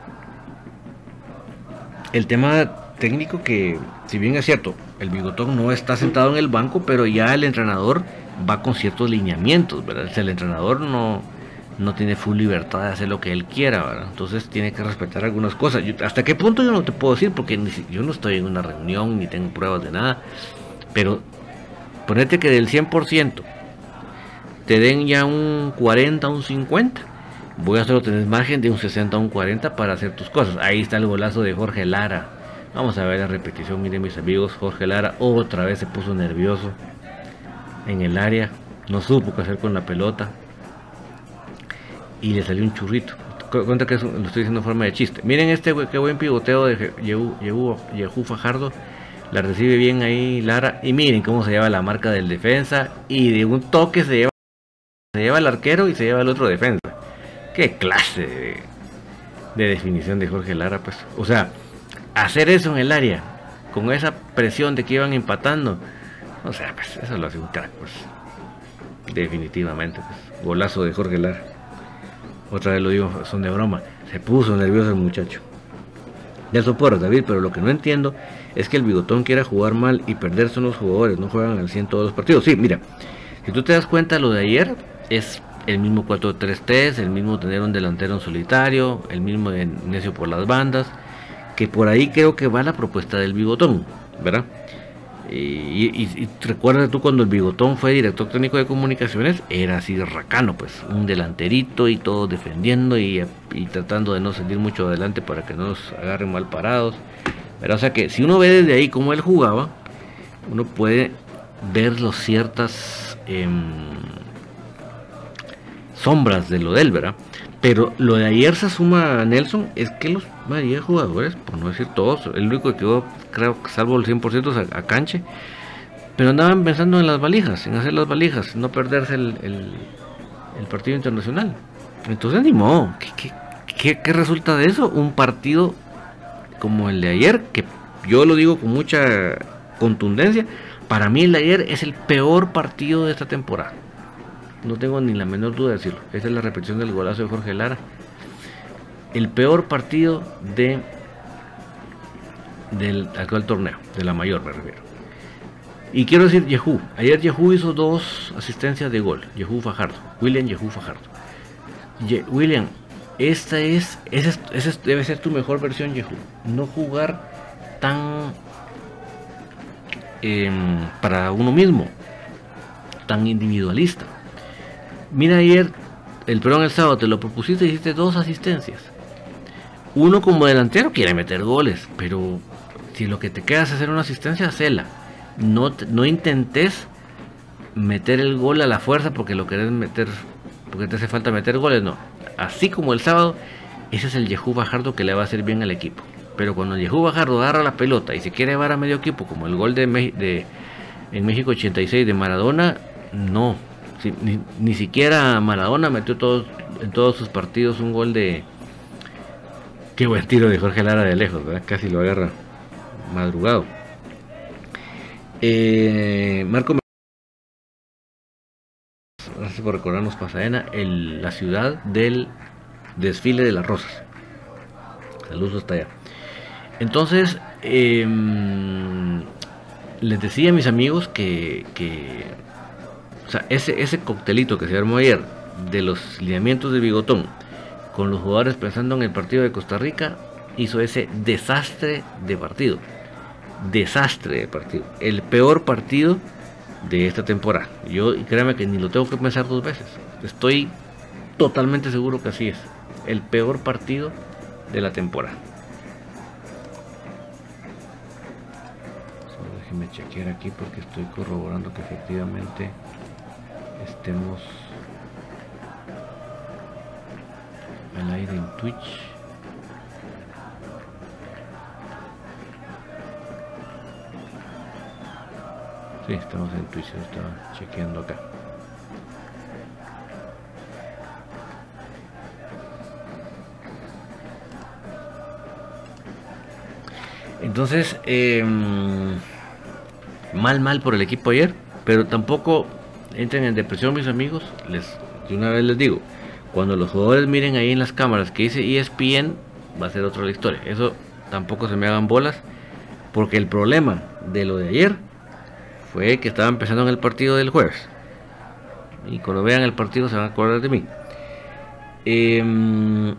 el tema técnico que, si bien es cierto, el bigotón no está sentado en el banco, pero ya el entrenador va con ciertos lineamientos, ¿verdad? el entrenador no, no tiene full libertad de hacer lo que él quiera. Entonces tiene que respetar algunas cosas. ¿Hasta qué punto yo no te puedo decir? Porque yo no estoy en una reunión ni tengo pruebas de nada. Pero ponete que del 100% te den ya un 40, un 50 voy a solo tener margen de un 60 a un 40 para hacer tus cosas. Ahí está el golazo de Jorge Lara. Vamos a ver la repetición. Miren mis amigos, Jorge Lara otra vez se puso nervioso en el área. No supo qué hacer con la pelota. Y le salió un churrito. Cuenta que lo estoy diciendo en forma de chiste. Miren este qué buen pivoteo de Yehu, Fajardo. La recibe bien ahí Lara. Y miren cómo se lleva la marca del defensa. Y de un toque se lleva, se lleva el arquero y se lleva el otro defensa. Qué clase de, definición de Jorge Lara, pues. O sea, hacer eso en el área, con esa presión de que iban empatando, o sea, pues eso lo hace un crack, pues. Definitivamente, pues. Golazo de Jorge Lara. Otra vez lo digo, son de broma. Se puso nervioso el muchacho. Ya soporto, David, pero lo que no entiendo es que el bigotón quiera jugar mal y perder son los jugadores, no juegan al 100 todos los partidos. Sí, mira, si tú te das cuenta, lo de ayer es el mismo 4-3-3, el mismo tener un delantero en solitario, el mismo de necio por las bandas, que por ahí creo que va la propuesta del bigotón, ¿verdad? Y, recuerda tú cuando el bigotón fue director técnico de comunicaciones, era así racano, pues, un delanterito y todo defendiendo y, tratando de no salir mucho adelante para que no nos agarren mal parados. Pero o sea que si uno ve desde ahí cómo él jugaba, uno puede ver los ciertas em, sombras de lo de él, ¿verdad? Pero lo de ayer se suma a Nelson es que los María jugadores, por no decir todos, el único que quedó, creo que salvo el 100% a, a, Canche, pero andaban pensando en las valijas, en hacer las valijas, no perderse el, el, partido internacional. Entonces, ni modo, ¿qué, qué, qué resulta de eso? Un partido como el de ayer, que yo lo digo con mucha contundencia, para mí el de ayer es el peor partido de esta temporada. No tengo ni la menor duda de decirlo. Esta es la repetición del golazo de Jorge Lara. El peor partido de del actual torneo, de la mayor me refiero. Y quiero decir Yehú. Ayer Yehú hizo dos asistencias de gol. Yehú Fajardo. William Yehú Fajardo. William, esta es, ese, debe ser tu mejor versión, Yehu. No jugar tan em, para uno mismo, tan individualista. Mira ayer, el perdón el sábado te lo propusiste y hiciste dos asistencias. Uno como delantero quiere meter goles, pero si lo que te queda es hacer una asistencia, hacela. No, no intentes meter el gol a la fuerza porque lo querés meter, porque te hace falta meter goles, no. Así como el sábado, ese es el Yehú Bajardo que le va a hacer bien al equipo. Pero cuando el Yehú Bajardo agarra la pelota y se quiere llevar a medio equipo, como el gol de, de en México 86 de Maradona, no. ni, siquiera Maradona metió todos, en todos sus partidos un gol de. Qué buen tiro de Jorge Lara de lejos, Casi lo agarra madrugado. Eh, Marco gracias por recordarnos Pasadena, el, la ciudad del desfile de las rosas. Saludos hasta allá. Entonces, em, les decía a mis amigos que, ese, ese coctelito que se armó ayer de los lineamientos de Bigotón, con los jugadores pensando en el partido de Costa Rica, hizo ese desastre de partido. Desastre de partido. El peor partido de esta temporada. Yo créame que ni lo tengo que pensar dos veces. Estoy totalmente seguro que así es. El peor partido de la temporada. Solo déjeme chequear aquí porque estoy corroborando que efectivamente estemos al aire en Twitch. Sí, estamos en Twitch, estaba chequeando acá. Entonces, em, mal, mal por el equipo ayer, pero tampoco entren en depresión mis amigos. Les, de una vez les digo, cuando los jugadores miren ahí en las cámaras que dice ESPN, va a ser otra la historia. Eso tampoco se me hagan bolas, porque el problema de lo de ayer fue que estaba empezando en el partido del jueves. Y cuando vean el partido se van a acordar de mí. Em,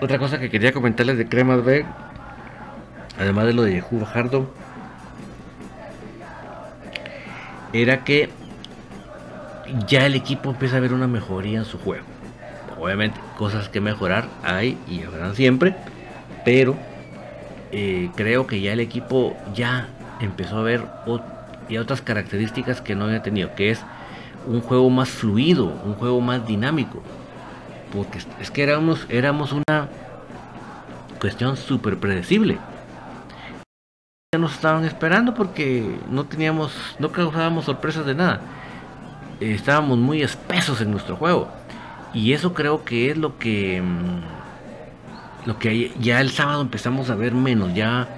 otra cosa que quería comentarles de Cremas B, además de lo de Yehú Bajardo, era que ya el equipo empieza a ver una mejoría en su juego. Obviamente, cosas que mejorar hay y habrán siempre, pero eh, creo que ya el equipo ya empezó a ver otras características que no había tenido, que es un juego más fluido, un juego más dinámico. Porque es que éramos, éramos una cuestión súper predecible. Ya nos estaban esperando porque no teníamos, no causábamos sorpresas de nada. Estábamos muy espesos en nuestro juego. Y eso creo que es lo que mm, lo que ya el sábado empezamos a ver menos, ya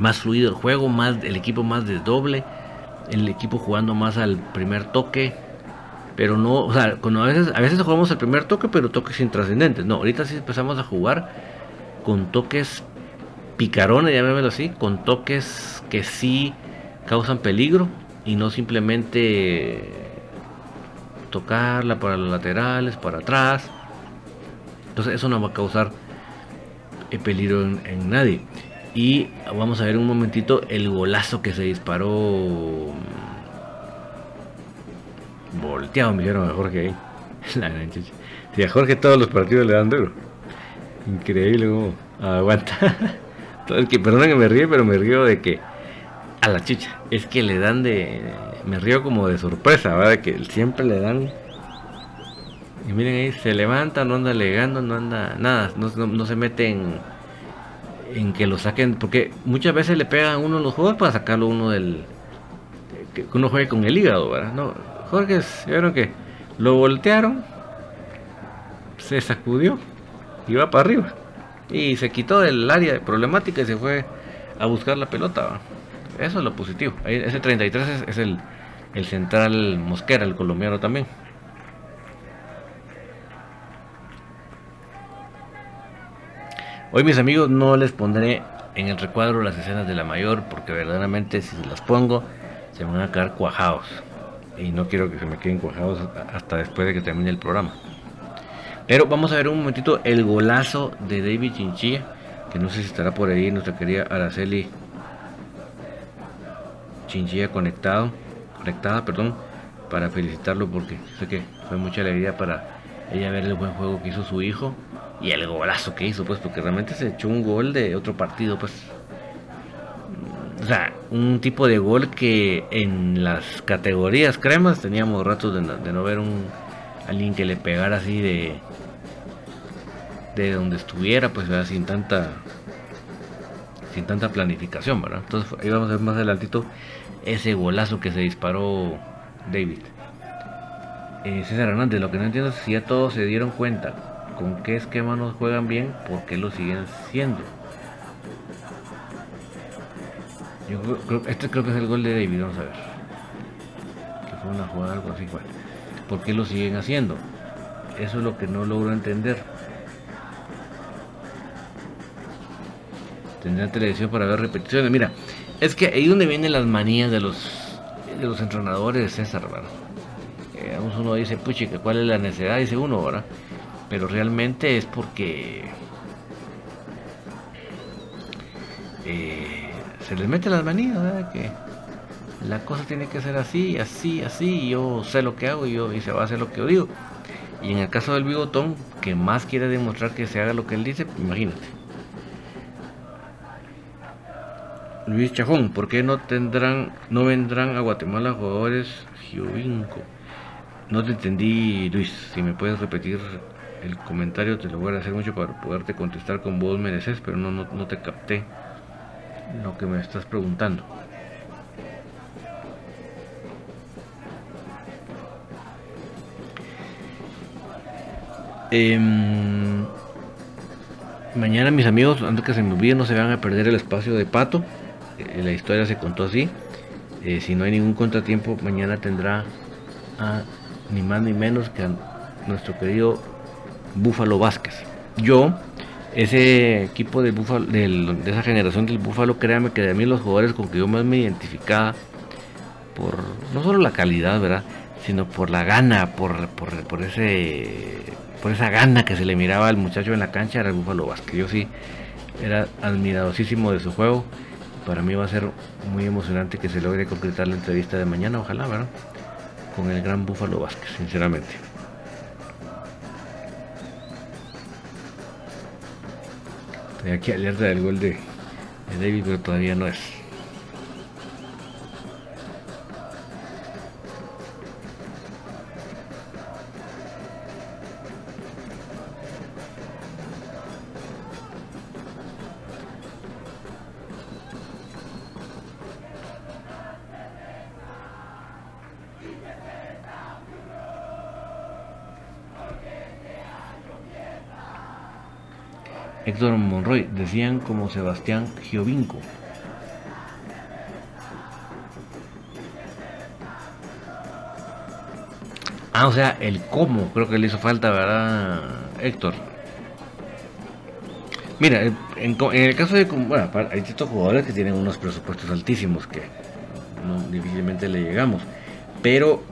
más fluido el juego, más el equipo más desdoble, el equipo jugando más al primer toque, pero no, o sea, cuando a veces a veces jugamos al primer toque, pero toques intrascendentes. No, ahorita sí empezamos a jugar con toques picarones, llamémoslo así, con toques que sí causan peligro y no simplemente tocarla para los laterales, para atrás. Entonces eso no va a causar eh, peligro en nadie. Y vamos a ver un momentito el golazo que se disparó. Volteado, me dijeron a Jorge ahí. [laughs] La Si a Jorge todos los partidos le dan duro. Increíble como aguanta. [laughs] perdón que me ríe, pero me río de que a la chicha. Es que le dan de. Me río como de sorpresa, ¿verdad? Que siempre le dan. Y miren ahí, se levanta, no anda legando, no anda nada, no, no se mete en en que lo saquen, porque muchas veces le pegan a uno los juegos para sacarlo uno del. que uno juegue con el hígado, ¿verdad? No, Jorge, vieron que lo voltearon, se sacudió va para arriba. Y se quitó del área de problemática y se fue a buscar la pelota. Eso es lo positivo. Ese 33 es, es el, el central Mosquera, el colombiano también. Hoy mis amigos no les pondré en el recuadro las escenas de la mayor porque verdaderamente si las pongo se van a quedar cuajados y no quiero que se me queden cuajados hasta después de que termine el programa. Pero vamos a ver un momentito el golazo de David Chinchilla, que no sé si estará por ahí nuestra querida Araceli Chinchilla conectado, conectada, perdón, para felicitarlo porque sé que fue mucha alegría para ella ver el buen juego que hizo su hijo y el golazo que hizo, pues, porque realmente se echó un gol de otro partido, pues. O sea, un tipo de gol que en las categorías cremas teníamos ratos de de no ver un alguien que le pegara así de de donde estuviera, pues sin tanta sin tanta planificación, ¿verdad? Entonces ahí vamos a ver más adelantito ese golazo que se disparó David. Eh, César Hernández, lo que no entiendo es si ya todos se dieron cuenta con qué esquema nos juegan bien, por qué lo siguen siendo. Yo creo, este creo que es el gol de David, vamos a ver. Que fue una jugada algo así, igual. ¿Por qué lo siguen haciendo? Eso es lo que no logro entender. Tendrán televisión para ver repeticiones. Mira, es que ahí donde vienen las manías de los de los entrenadores de César, ¿verdad? Eh, uno dice, puchi, ¿cuál es la necesidad? Dice uno, ¿verdad? Pero realmente es porque eh, se les mete las manías, ¿verdad? Que la cosa tiene que ser así, así, así, yo sé lo que hago y, yo, y se va a hacer lo que yo digo. Y en el caso del bigotón, que más quiere demostrar que se haga lo que él dice, imagínate. Luis Chajón, ¿por qué no tendrán, no vendrán a Guatemala jugadores Giovinco? No te entendí, Luis. Si me puedes repetir el comentario, te lo voy a hacer mucho para poderte contestar con vos mereces, pero no, no, te capté lo que me estás preguntando. Em, mañana mis amigos, antes que se me olvide, no se van a perder el espacio de Pato. Eh, la historia se contó así. Eh, si no hay ningún contratiempo, mañana tendrá ni más ni menos que a nuestro querido Búfalo Vázquez. Yo, ese equipo de, Búfalo, de esa generación del Búfalo, créame que de mí los jugadores con que yo más me identificaba, por no solo la calidad, ¿verdad? Sino por la gana, por, por, ese por esa gana que se le miraba al muchacho en la cancha, era el Búfalo Vázquez. Yo sí era admiradosísimo de su juego para mí va a ser muy emocionante que se logre concretar la entrevista de mañana, ojalá, ¿verdad? Con el gran Búfalo Vázquez, sinceramente. Estoy aquí alerta del gol de David, pero todavía no es. Héctor Monroy, decían como Sebastián Giovinco. Ah, o sea, el cómo, creo que le hizo falta, ¿verdad, Héctor? Mira, en, el caso de... Bueno, hay ciertos jugadores que tienen unos presupuestos altísimos que difícilmente le llegamos. Pero,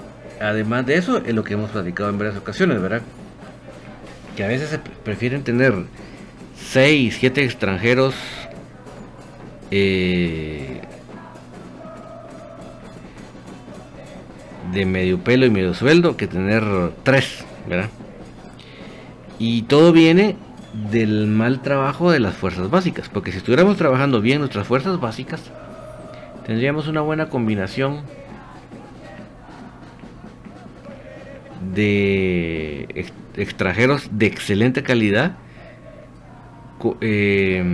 además de eso, es lo que hemos platicado en varias ocasiones, ¿verdad? Que a veces se prefieren tener 6, 7 extranjeros eh, de medio pelo y medio sueldo que tener 3, ¿verdad? Y todo viene del mal trabajo de las fuerzas básicas, porque si estuviéramos trabajando bien nuestras fuerzas básicas, tendríamos una buena combinación de extranjeros de excelente calidad eh,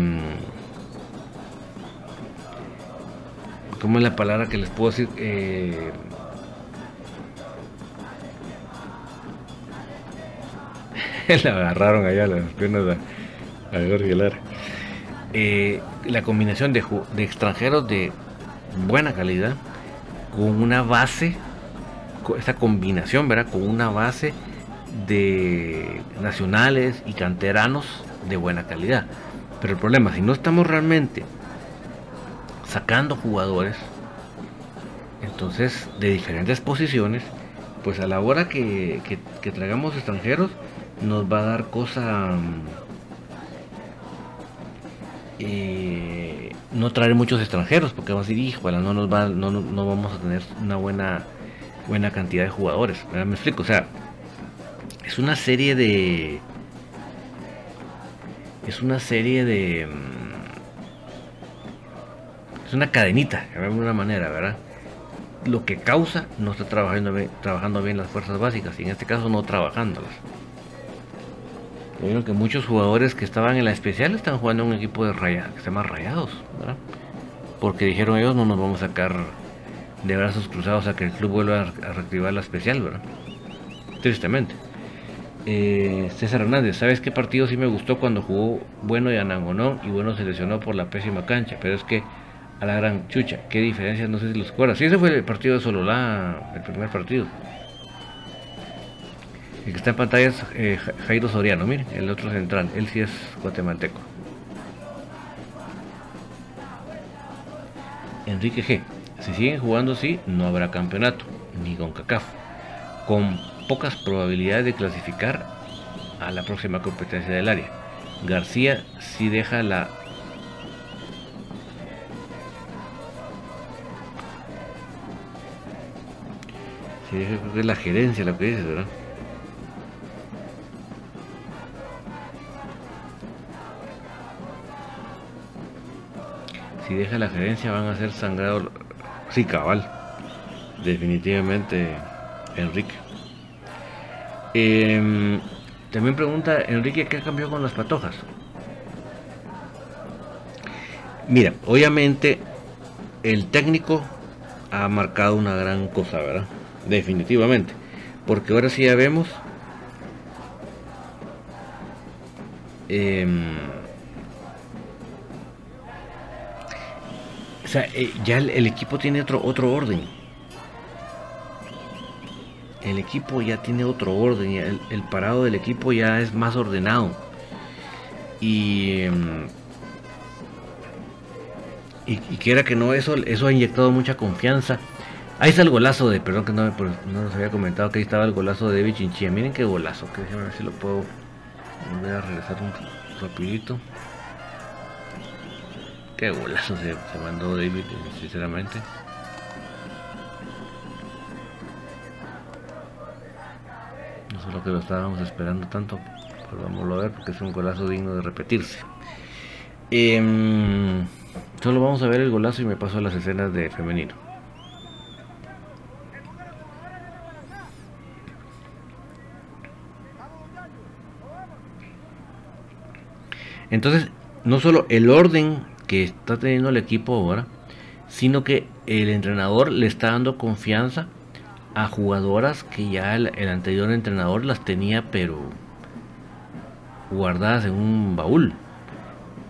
¿Cómo es la palabra que les puedo decir? Eh, [laughs] la agarraron allá las piernas de, eh, la combinación de, extranjeros de buena calidad con una base, esta combinación, ¿verdad? Con una base de nacionales y canteranos de buena calidad. Pero el problema, si no estamos realmente sacando jugadores, entonces de diferentes posiciones, pues a la hora que, que, traigamos extranjeros, nos va a dar cosa eh, no traer muchos extranjeros porque vamos a decir hijo no nos va no, no, vamos a tener una buena buena cantidad de jugadores. Me explico o sea es una serie de es una serie de es una cadenita de alguna manera verdad lo que causa no está trabajando bien, trabajando bien las fuerzas básicas y en este caso no trabajándolas yo que muchos jugadores que estaban en la especial están jugando en un equipo de raya, que se llama Rayados, ¿verdad? Porque dijeron ellos no nos vamos a sacar de brazos cruzados a que el club vuelva a reactivar la especial, ¿verdad? Tristemente. Eh, César Hernández, ¿sabes qué partido sí me gustó cuando jugó Bueno y Anangonó y Bueno se lesionó por la pésima cancha? Pero es que a la gran chucha, qué diferencia, no sé si los acuerdas. Sí, ese fue el partido de Sololá, el primer partido. El que está en pantalla es eh, Jairo Soriano, miren, el otro central, él sí es guatemalteco. Enrique G. Si siguen jugando así, no habrá campeonato, ni con CACAF, con pocas probabilidades de clasificar a la próxima competencia del área. García sí deja la sí deja la gerencia lo que dice, ¿verdad? si deja la gerencia van a ser sangrados. Sí, cabal. Definitivamente, Enrique. Em, también pregunta Enrique, ¿qué cambió con las patojas? Mira, obviamente el técnico ha marcado una gran cosa, ¿verdad? Definitivamente. Porque ahora sí ya vemos eh, sea, eh, ya el, equipo tiene otro, otro orden. El equipo ya tiene otro orden. El, parado del equipo ya es más ordenado. Y, em, y, quiera que no, eso, eso ha inyectado mucha confianza. Ahí está el golazo de, perdón que no, no nos había comentado que ahí estaba el golazo de David Chinchilla. Miren qué golazo, que déjenme ver si lo puedo volver a regresar un rapidito. Qué golazo se, mandó David, sinceramente. Que lo estábamos esperando tanto, pero vamos a ver porque es un golazo digno de repetirse. Em, solo vamos a ver el golazo y me paso a las escenas de femenino. Entonces, no solo el orden que está teniendo el equipo ahora, sino que el entrenador le está dando confianza a jugadoras que ya el, anterior entrenador las tenía pero guardadas en un baúl.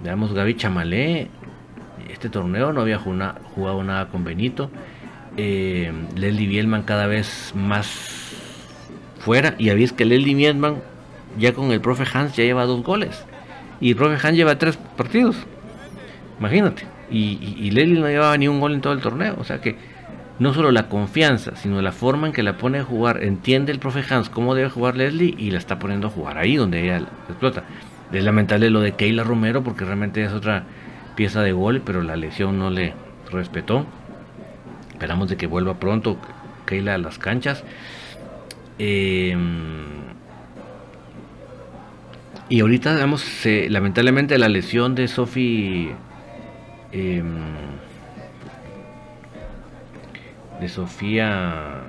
Veamos Gaby Chamalé, este torneo no había jugado nada con Benito. Eh, Bielman cada vez más fuera. Y habéis que Leslie Bielman ya con el profe Hans ya lleva dos goles. Y el profe Hans lleva tres partidos. Imagínate. Y, y, no llevaba ni un gol en todo el torneo. O sea que no solo la confianza, sino la forma en que la pone a jugar. Entiende el profe Hans cómo debe jugar Leslie y la está poniendo a jugar ahí donde ella explota. Es lamentable lo de Keila Romero porque realmente es otra pieza de gol, pero la lesión no le respetó. Esperamos de que vuelva pronto Keila a las canchas. Em, y ahorita, digamos, lamentablemente la lesión de Sophie Em, Sofía.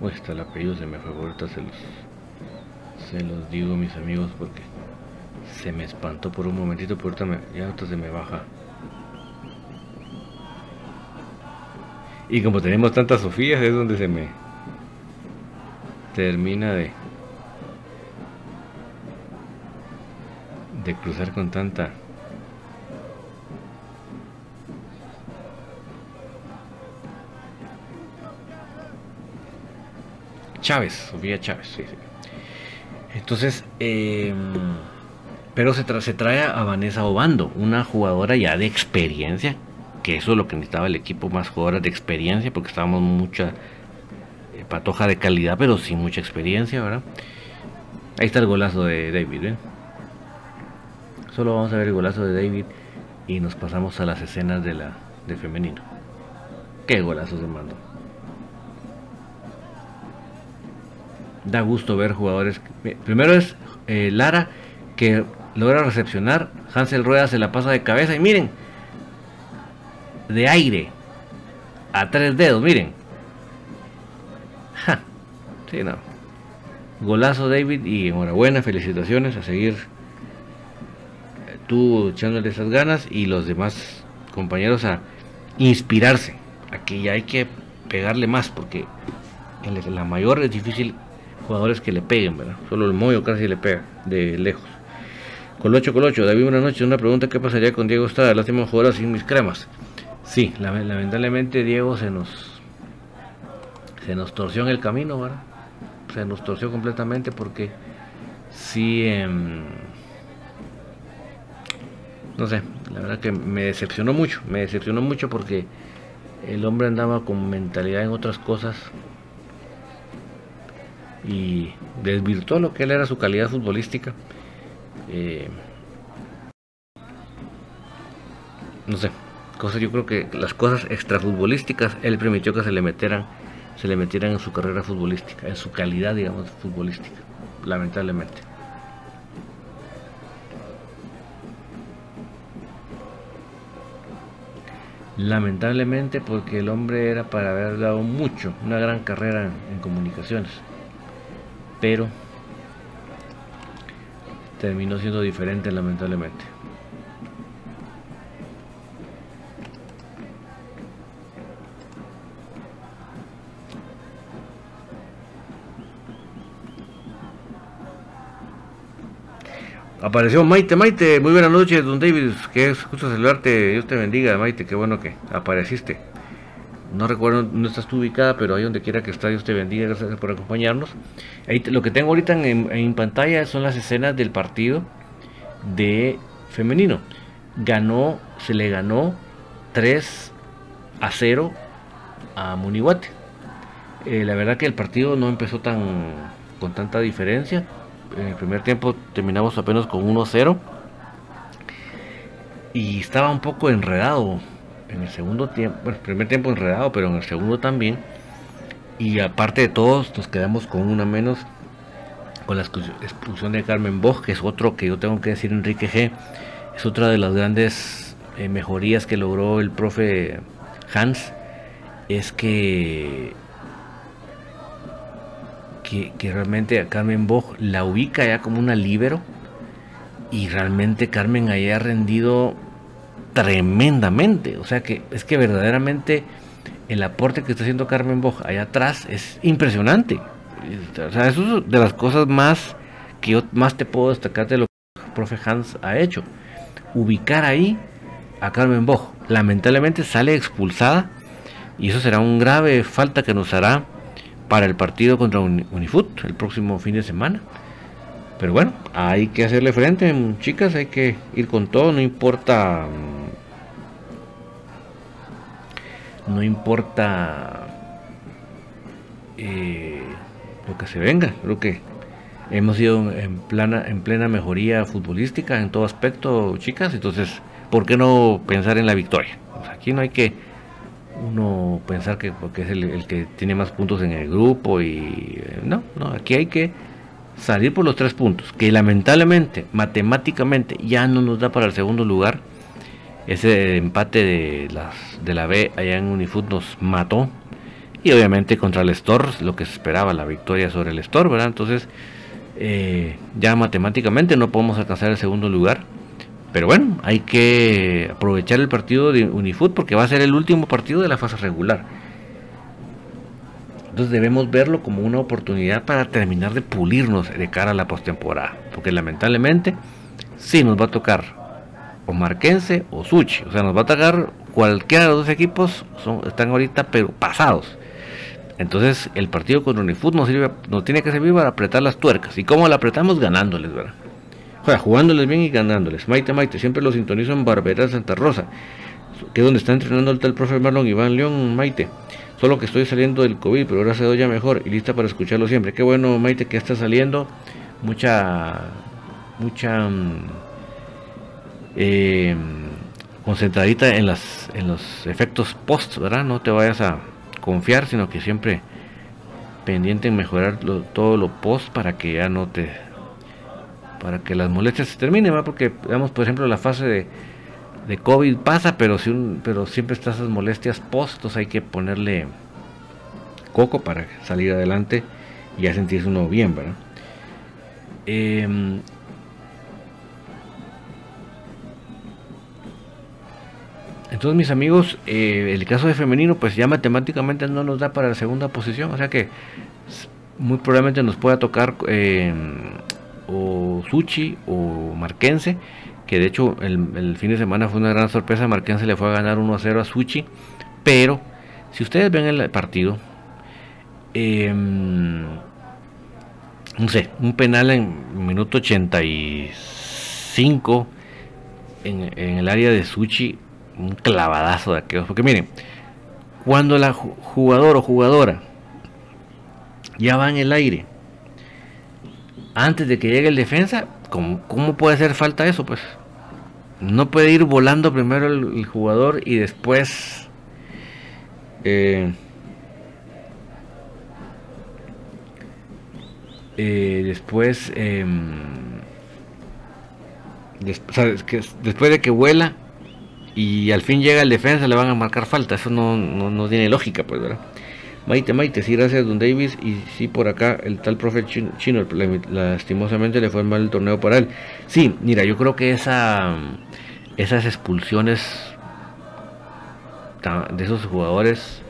Uy, está el apellido se me fue, ahorita se los, se los digo mis amigos porque se me espantó por un momentito, pero ya ahorita se me baja. Y como tenemos tantas Sofías, es donde se me termina de de cruzar con tanta Chávez, Sofía Chávez, sí, sí. Entonces, em, pero se, trae a Vanessa Obando, una jugadora ya de experiencia, que eso es lo que necesitaba el equipo, más jugadoras de experiencia, porque estábamos mucha eh, patoja de calidad, pero sin mucha experiencia, ¿verdad? Ahí está el golazo de David, ¿eh? Solo vamos a ver el golazo de David y nos pasamos a las escenas de la de femenino. Qué golazo se mandó. Da gusto ver jugadores. Primero es eh, Lara que logra recepcionar. Hansel Rueda se la pasa de cabeza y miren. De aire. A tres dedos, miren. Ja. Sí, no. Golazo David y enhorabuena, felicitaciones a seguir eh, tú echándole esas ganas y los demás compañeros a inspirarse. Aquí ya hay que pegarle más porque la mayor es difícil jugadores que le peguen, ¿verdad? Solo el Moyo casi le pega de lejos. Colocho, Colocho, David, buenas noches. Una pregunta: ¿qué pasaría con Diego Estrada? Lástima jugador sin mis cremas. Sí, lamentablemente Diego se nos se nos torció en el camino, ¿verdad? Se nos torció completamente porque sí, em, no sé, la verdad que me decepcionó mucho, me decepcionó mucho porque el hombre andaba con mentalidad en otras cosas y desvirtuó lo que él era su calidad futbolística. Eh, no sé, cosas, yo creo que las cosas extrafutbolísticas él permitió que se le metieran, se le metieran en su carrera futbolística, en su calidad, digamos, futbolística, lamentablemente. Lamentablemente porque el hombre era para haber dado mucho, una gran carrera en comunicaciones pero terminó siendo diferente lamentablemente. Apareció Maite, Maite, muy buenas noches, don David, que es justo saludarte, Dios te bendiga, Maite, qué bueno que apareciste. No recuerdo dónde estás ubicada, pero ahí donde quiera que estés, Dios te bendiga, gracias por acompañarnos. Lo que tengo ahorita en, pantalla son las escenas del partido de femenino. Ganó, se le ganó 3 a 0 a Munihuate. Eh, la verdad que el partido no empezó tan con tanta diferencia. En el primer tiempo terminamos apenas con 1-0 y estaba un poco enredado en el segundo tiempo, bueno, el primer tiempo enredado, pero en el segundo también. Y aparte de todos, nos quedamos con una menos con la expulsión de Carmen Bosch, que es otro que yo tengo que decir, Enrique G. Es otra de las grandes eh, mejorías que logró el profe Hans. Es que, que, realmente a Carmen Bosch la ubica ya como una libero. Y realmente Carmen haya rendido tremendamente. O sea que es que verdaderamente el aporte que está haciendo Carmen Boja allá atrás es impresionante. O sea, eso es de las cosas más que yo más te puedo destacar de lo que el profe Hans ha hecho. Ubicar ahí a Carmen Boj. Lamentablemente sale expulsada y eso será un grave falta que nos hará para el partido contra Unifut el próximo fin de semana. Pero bueno, hay que hacerle frente, chicas, hay que ir con todo, no importa no importa eh, lo que se venga, creo que hemos ido en plena, en plena mejoría futbolística en todo aspecto, chicas, entonces, ¿por qué no pensar en la victoria? aquí no hay que uno pensar que porque es el, que tiene más puntos en el grupo y eh, no, no, aquí hay que salir por los tres puntos, que lamentablemente, matemáticamente, ya no nos da para el segundo lugar ese empate de, las, de la B allá en Unifoot nos mató. Y obviamente contra el Store, lo que se esperaba, la victoria sobre el Store, ¿verdad? Entonces, eh, ya matemáticamente no podemos alcanzar el segundo lugar. Pero bueno, hay que aprovechar el partido de Unifoot porque va a ser el último partido de la fase regular. Entonces debemos verlo como una oportunidad para terminar de pulirnos de cara a la postemporada. Porque lamentablemente sí nos va a tocar o Marquense o Suchi. O sea, nos va a atacar cualquiera de los dos equipos, son, están ahorita pero pasados. Entonces el partido contra Unifoot nos, sirve, nos tiene que servir para apretar las tuercas. ¿Y cómo la apretamos? Ganándoles, ¿verdad? O sea, jugándoles bien y ganándoles. Maite, Maite, siempre lo sintonizo en Barbera Santa Rosa, que es donde está entrenando el tal profe Marlon Iván León, Maite. Solo que estoy saliendo del COVID, pero ahora se doy ya mejor y lista para escucharlo siempre. Qué bueno, Maite, que está saliendo mucha, mucha mm, eh, concentradita en, las, en los efectos post, ¿verdad? No te vayas a confiar, sino que siempre pendiente en mejorar todo lo post para que ya no te para que las molestias se terminen, ¿verdad? porque digamos por ejemplo la fase de, de COVID pasa, pero si un, pero siempre están esas molestias post, entonces hay que ponerle coco para salir adelante y ya sentirse uno bien, ¿verdad? Em, entonces mis amigos, eh, el caso de femenino pues ya matemáticamente no nos da para la segunda posición, o sea que muy probablemente nos pueda tocar em, o Suchi o Marquense, que de hecho el, fin de semana fue una gran sorpresa, Marquense le fue a ganar 1 a 0 a Suchi, pero si ustedes ven el partido, eh, no sé, un penal en minuto 85 en, en el área de Suchi, un clavadazo de aquellos. Porque miren, cuando la jugador o jugadora ya va en el aire, antes de que llegue el defensa, ¿cómo, cómo puede hacer falta eso? Pues no puede ir volando primero el, jugador y después... Eh, Eh, después, em, después de que vuela y al fin llega el defensa, le van a marcar falta. Eso no, no, tiene lógica, pues, ¿verdad? Maite, Maite, sí, gracias, Don Davis. Y sí, por acá, el tal profe chino, lastimosamente le fue mal el torneo para él. Sí, mira, yo creo que esa, esas expulsiones de esos jugadores,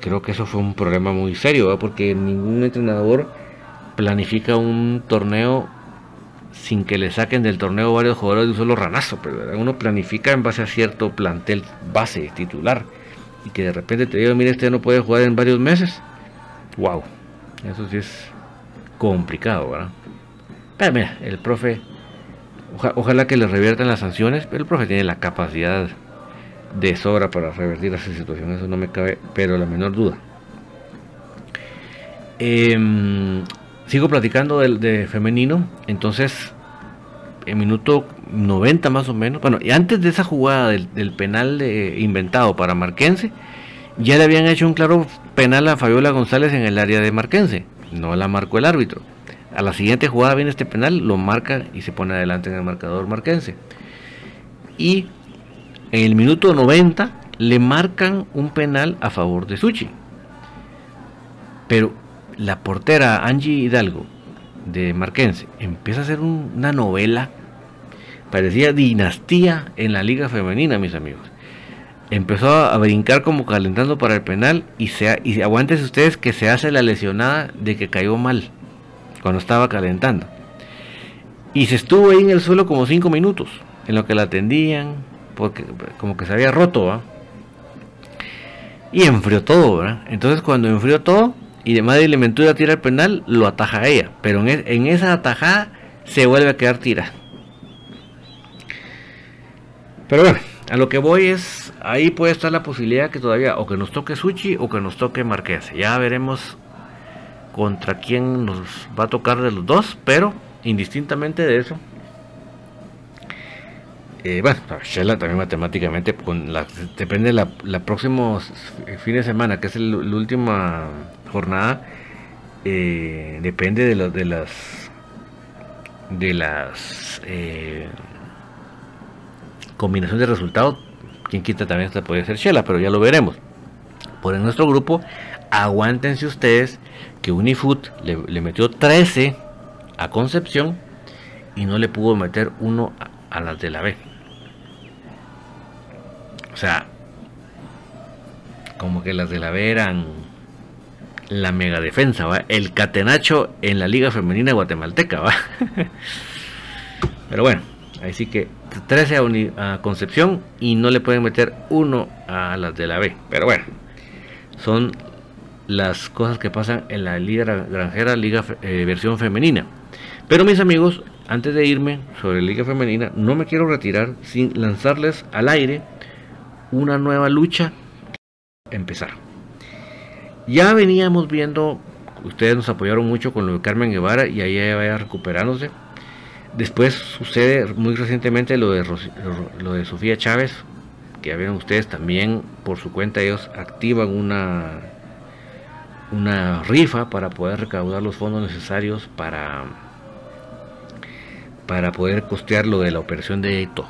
creo que eso fue un problema muy serio, porque ningún entrenador planifica un torneo sin que le saquen del torneo varios jugadores de un solo ranazo, pero pues, uno planifica en base a cierto plantel base titular y que de repente te diga, mire, este no puede jugar en varios meses. Wow, eso sí es complicado, ¿verdad? Pero mira, el profe, ojalá que le reviertan las sanciones, pero el profe tiene la capacidad de sobra para revertir esa situación, eso no me cabe, pero la menor duda. Eh, sigo platicando de, de, femenino, entonces en minuto 90 más o menos, bueno, y antes de esa jugada del, penal de, inventado para Marquense, ya le habían hecho un claro penal a Fabiola González en el área de Marquense, no la marcó el árbitro. A la siguiente jugada viene este penal, lo marca y se pone adelante en el marcador marquense. Y en el minuto 90 le marcan un penal a favor de Suchi. Pero la portera Angie Hidalgo de Marquense empieza a hacer una novela, parecía dinastía en la liga femenina, mis amigos. Empezó a brincar como calentando para el penal y, se, y aguántense ustedes que se hace la lesionada de que cayó mal cuando estaba calentando. Y se estuvo ahí en el suelo como cinco minutos, en lo que la atendían, porque como que se había roto, Y enfrió todo, ¿verdad? Entonces cuando enfrió todo, y de Madre Elementura tira el penal, lo ataja a ella. Pero en, esa atajada se vuelve a quedar tira. Pero bueno, a lo que voy es, ahí puede estar la posibilidad que todavía o que nos toque Suchi o que nos toque Marqués. Ya veremos contra quién nos va a tocar de los dos, pero indistintamente de eso. Eh, bueno, Shella también matemáticamente, con la, depende de la, la próximo fin de semana, que es el, la última jornada eh, depende de, de las de las eh, combinaciones de resultados quien quita también esta puede ser Shela pero ya lo veremos. Por en nuestro grupo aguántense ustedes que Unifoot le, le, metió 13 a Concepción y no le pudo meter uno a, a las de la B. O sea como que las de la B eran la mega defensa, ¿va? El catenacho en la liga femenina guatemalteca, ¿va? [laughs] Pero bueno, ahí sí que 13 a, Concepción y no le pueden meter uno a las de la B. Pero bueno, son las cosas que pasan en la liga granjera, liga eh, versión femenina. Pero mis amigos, antes de irme sobre la liga femenina, no me quiero retirar sin lanzarles al aire una nueva lucha. Empezar. Ya veníamos viendo ustedes nos apoyaron mucho con lo de Carmen Guevara y ahí vaya recuperándose. Después sucede muy recientemente lo de, Sofía Chávez, que ya vieron ustedes también por su cuenta ellos activan una una rifa para poder recaudar los fondos necesarios para para poder costear lo de la operación de Eito.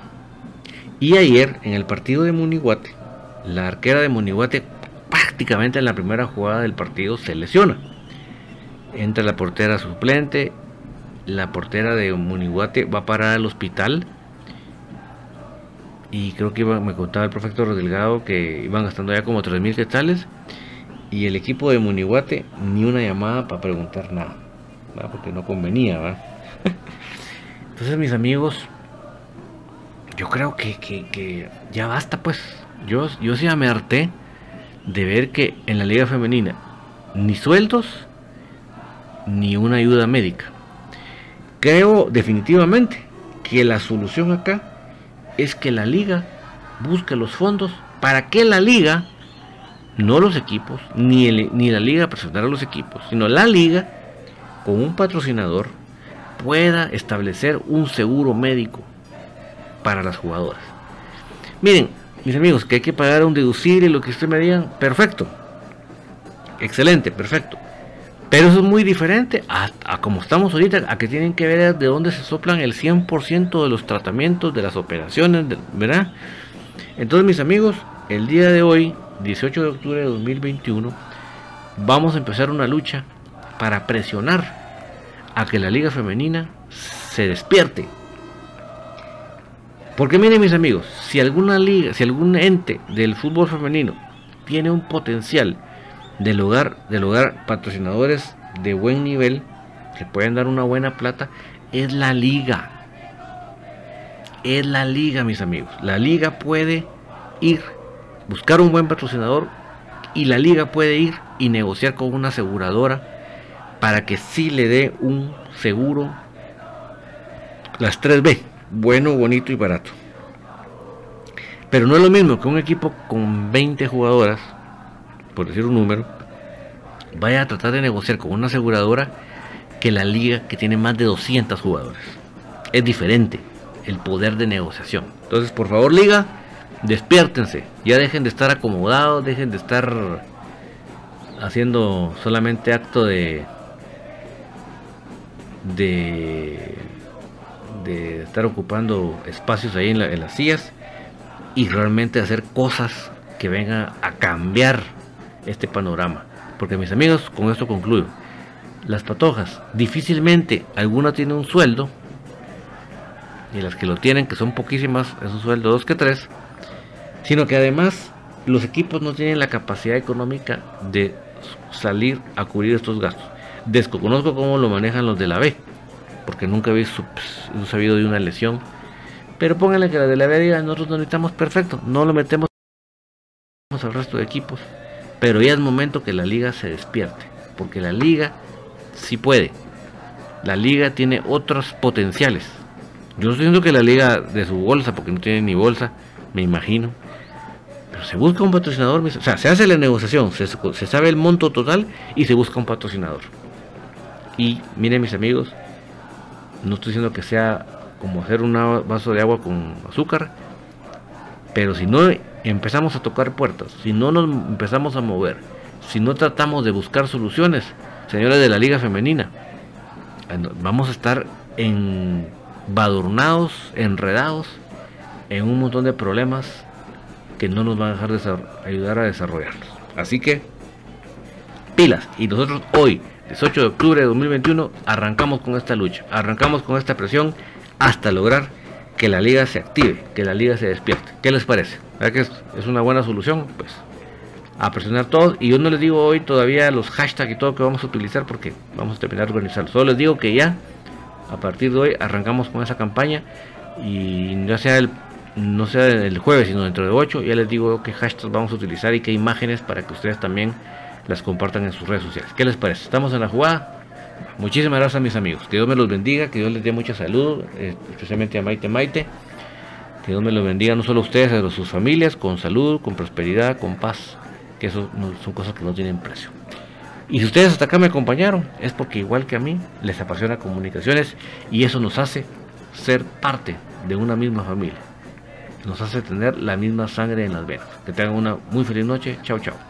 Y ayer en el partido de Munihuate, la arquera de Munihuate prácticamente en la primera jugada del partido se lesiona. Entra la portera suplente, la portera de Munihuate va a parar al hospital y creo que me contaba el profesor Delgado que iban gastando ya como 3.000 quetzales y el equipo de Munihuate ni una llamada para preguntar nada, porque no convenía. [laughs] Entonces mis amigos, yo creo que, que, ya basta pues. Yo, yo sí me harté de ver que en la liga femenina ni sueldos ni una ayuda médica. Creo definitivamente que la solución acá es que la liga busque los fondos para que la liga, no los equipos, ni, ni la liga presentar a los equipos, sino la liga con un patrocinador pueda establecer un seguro médico para las jugadoras. Miren, mis amigos, que hay que pagar un deducible, lo que ustedes me digan, perfecto. Excelente, perfecto. Pero eso es muy diferente a, como estamos ahorita, a que tienen que ver de dónde se soplan el 100% de los tratamientos, de las operaciones, ¿verdad? Entonces, mis amigos, el día de hoy, 18 de octubre de 2021, vamos a empezar una lucha para presionar a que la liga femenina se despierte. Porque miren mis amigos, si alguna liga, si algún ente del fútbol femenino tiene un potencial de lograr, de lograr patrocinadores de buen nivel que pueden dar una buena plata, es la liga. Es la liga, mis amigos. La liga puede ir, buscar un buen patrocinador y la liga puede ir y negociar con una aseguradora para que sí le dé un seguro. Las 3B, bueno, bonito y barato. Pero no es lo mismo que un equipo con 20 jugadoras por decir un número, vaya a tratar de negociar con una aseguradora que la liga que tiene más de 200 jugadores. Es diferente el poder de negociación. Entonces, por favor, liga, despiértense. Ya dejen de estar acomodados, dejen de estar haciendo solamente acto de de, de estar ocupando espacios ahí en, en las sillas y realmente hacer cosas que vengan a cambiar este panorama. Porque mis amigos, con esto concluyo. Las patojas, difícilmente alguna tiene un sueldo, y las que lo tienen, que son poquísimas, es un sueldo dos que tres, sino que además los equipos no tienen la capacidad económica de salir a cubrir estos gastos. Desconozco cómo lo manejan los de la B, porque nunca he sabido de una lesión. Pero pónganle que la de la diga, nosotros no necesitamos perfecto, no lo metemos al resto de equipos. Pero ya es momento que la liga se despierte, porque la liga sí puede. La liga tiene otros potenciales. Yo estoy diciendo que la liga de su bolsa, porque no tiene ni bolsa, me imagino. Pero se busca un patrocinador, o sea, se hace la negociación, se, se sabe el monto total y se busca un patrocinador. Y miren mis amigos, no estoy diciendo que sea como hacer un vaso de agua con azúcar, pero si no empezamos a tocar puertas, si no nos empezamos a mover, si no tratamos de buscar soluciones, señores de la Liga Femenina, vamos a estar embadurnados, enredados en un montón de problemas que no nos van a dejar de ayudar a desarrollarlos. Así que, pilas. Y nosotros hoy, 18 de octubre de 2021, arrancamos con esta lucha, arrancamos con esta presión hasta lograr que la liga se active, que la liga se despierte. ¿Qué les parece? ¿Verdad que es, una buena solución? Pues a presionar todos. Y yo no les digo hoy todavía los hashtags y todo que vamos a utilizar porque vamos a terminar de organizarlo. Solo les digo que ya, a partir de hoy, arrancamos con esa campaña. Y ya sea el, no sea el jueves, sino dentro de 8, ya les digo qué hashtags vamos a utilizar y qué imágenes para que ustedes también las compartan en sus redes sociales. ¿Qué les parece? Estamos en la jugada. Muchísimas gracias mis amigos. Que Dios me los bendiga, que Dios les dé mucha salud, eh, especialmente a Maite Maite. Que Dios me los bendiga no solo a ustedes, sino a sus familias, con salud, con prosperidad, con paz. Que eso son cosas que no tienen precio. Y si ustedes hasta acá me acompañaron, es porque igual que a mí, les apasiona comunicaciones y eso nos hace ser parte de una misma familia. Nos hace tener la misma sangre en las venas. Que tengan una muy feliz noche. Chao, chao.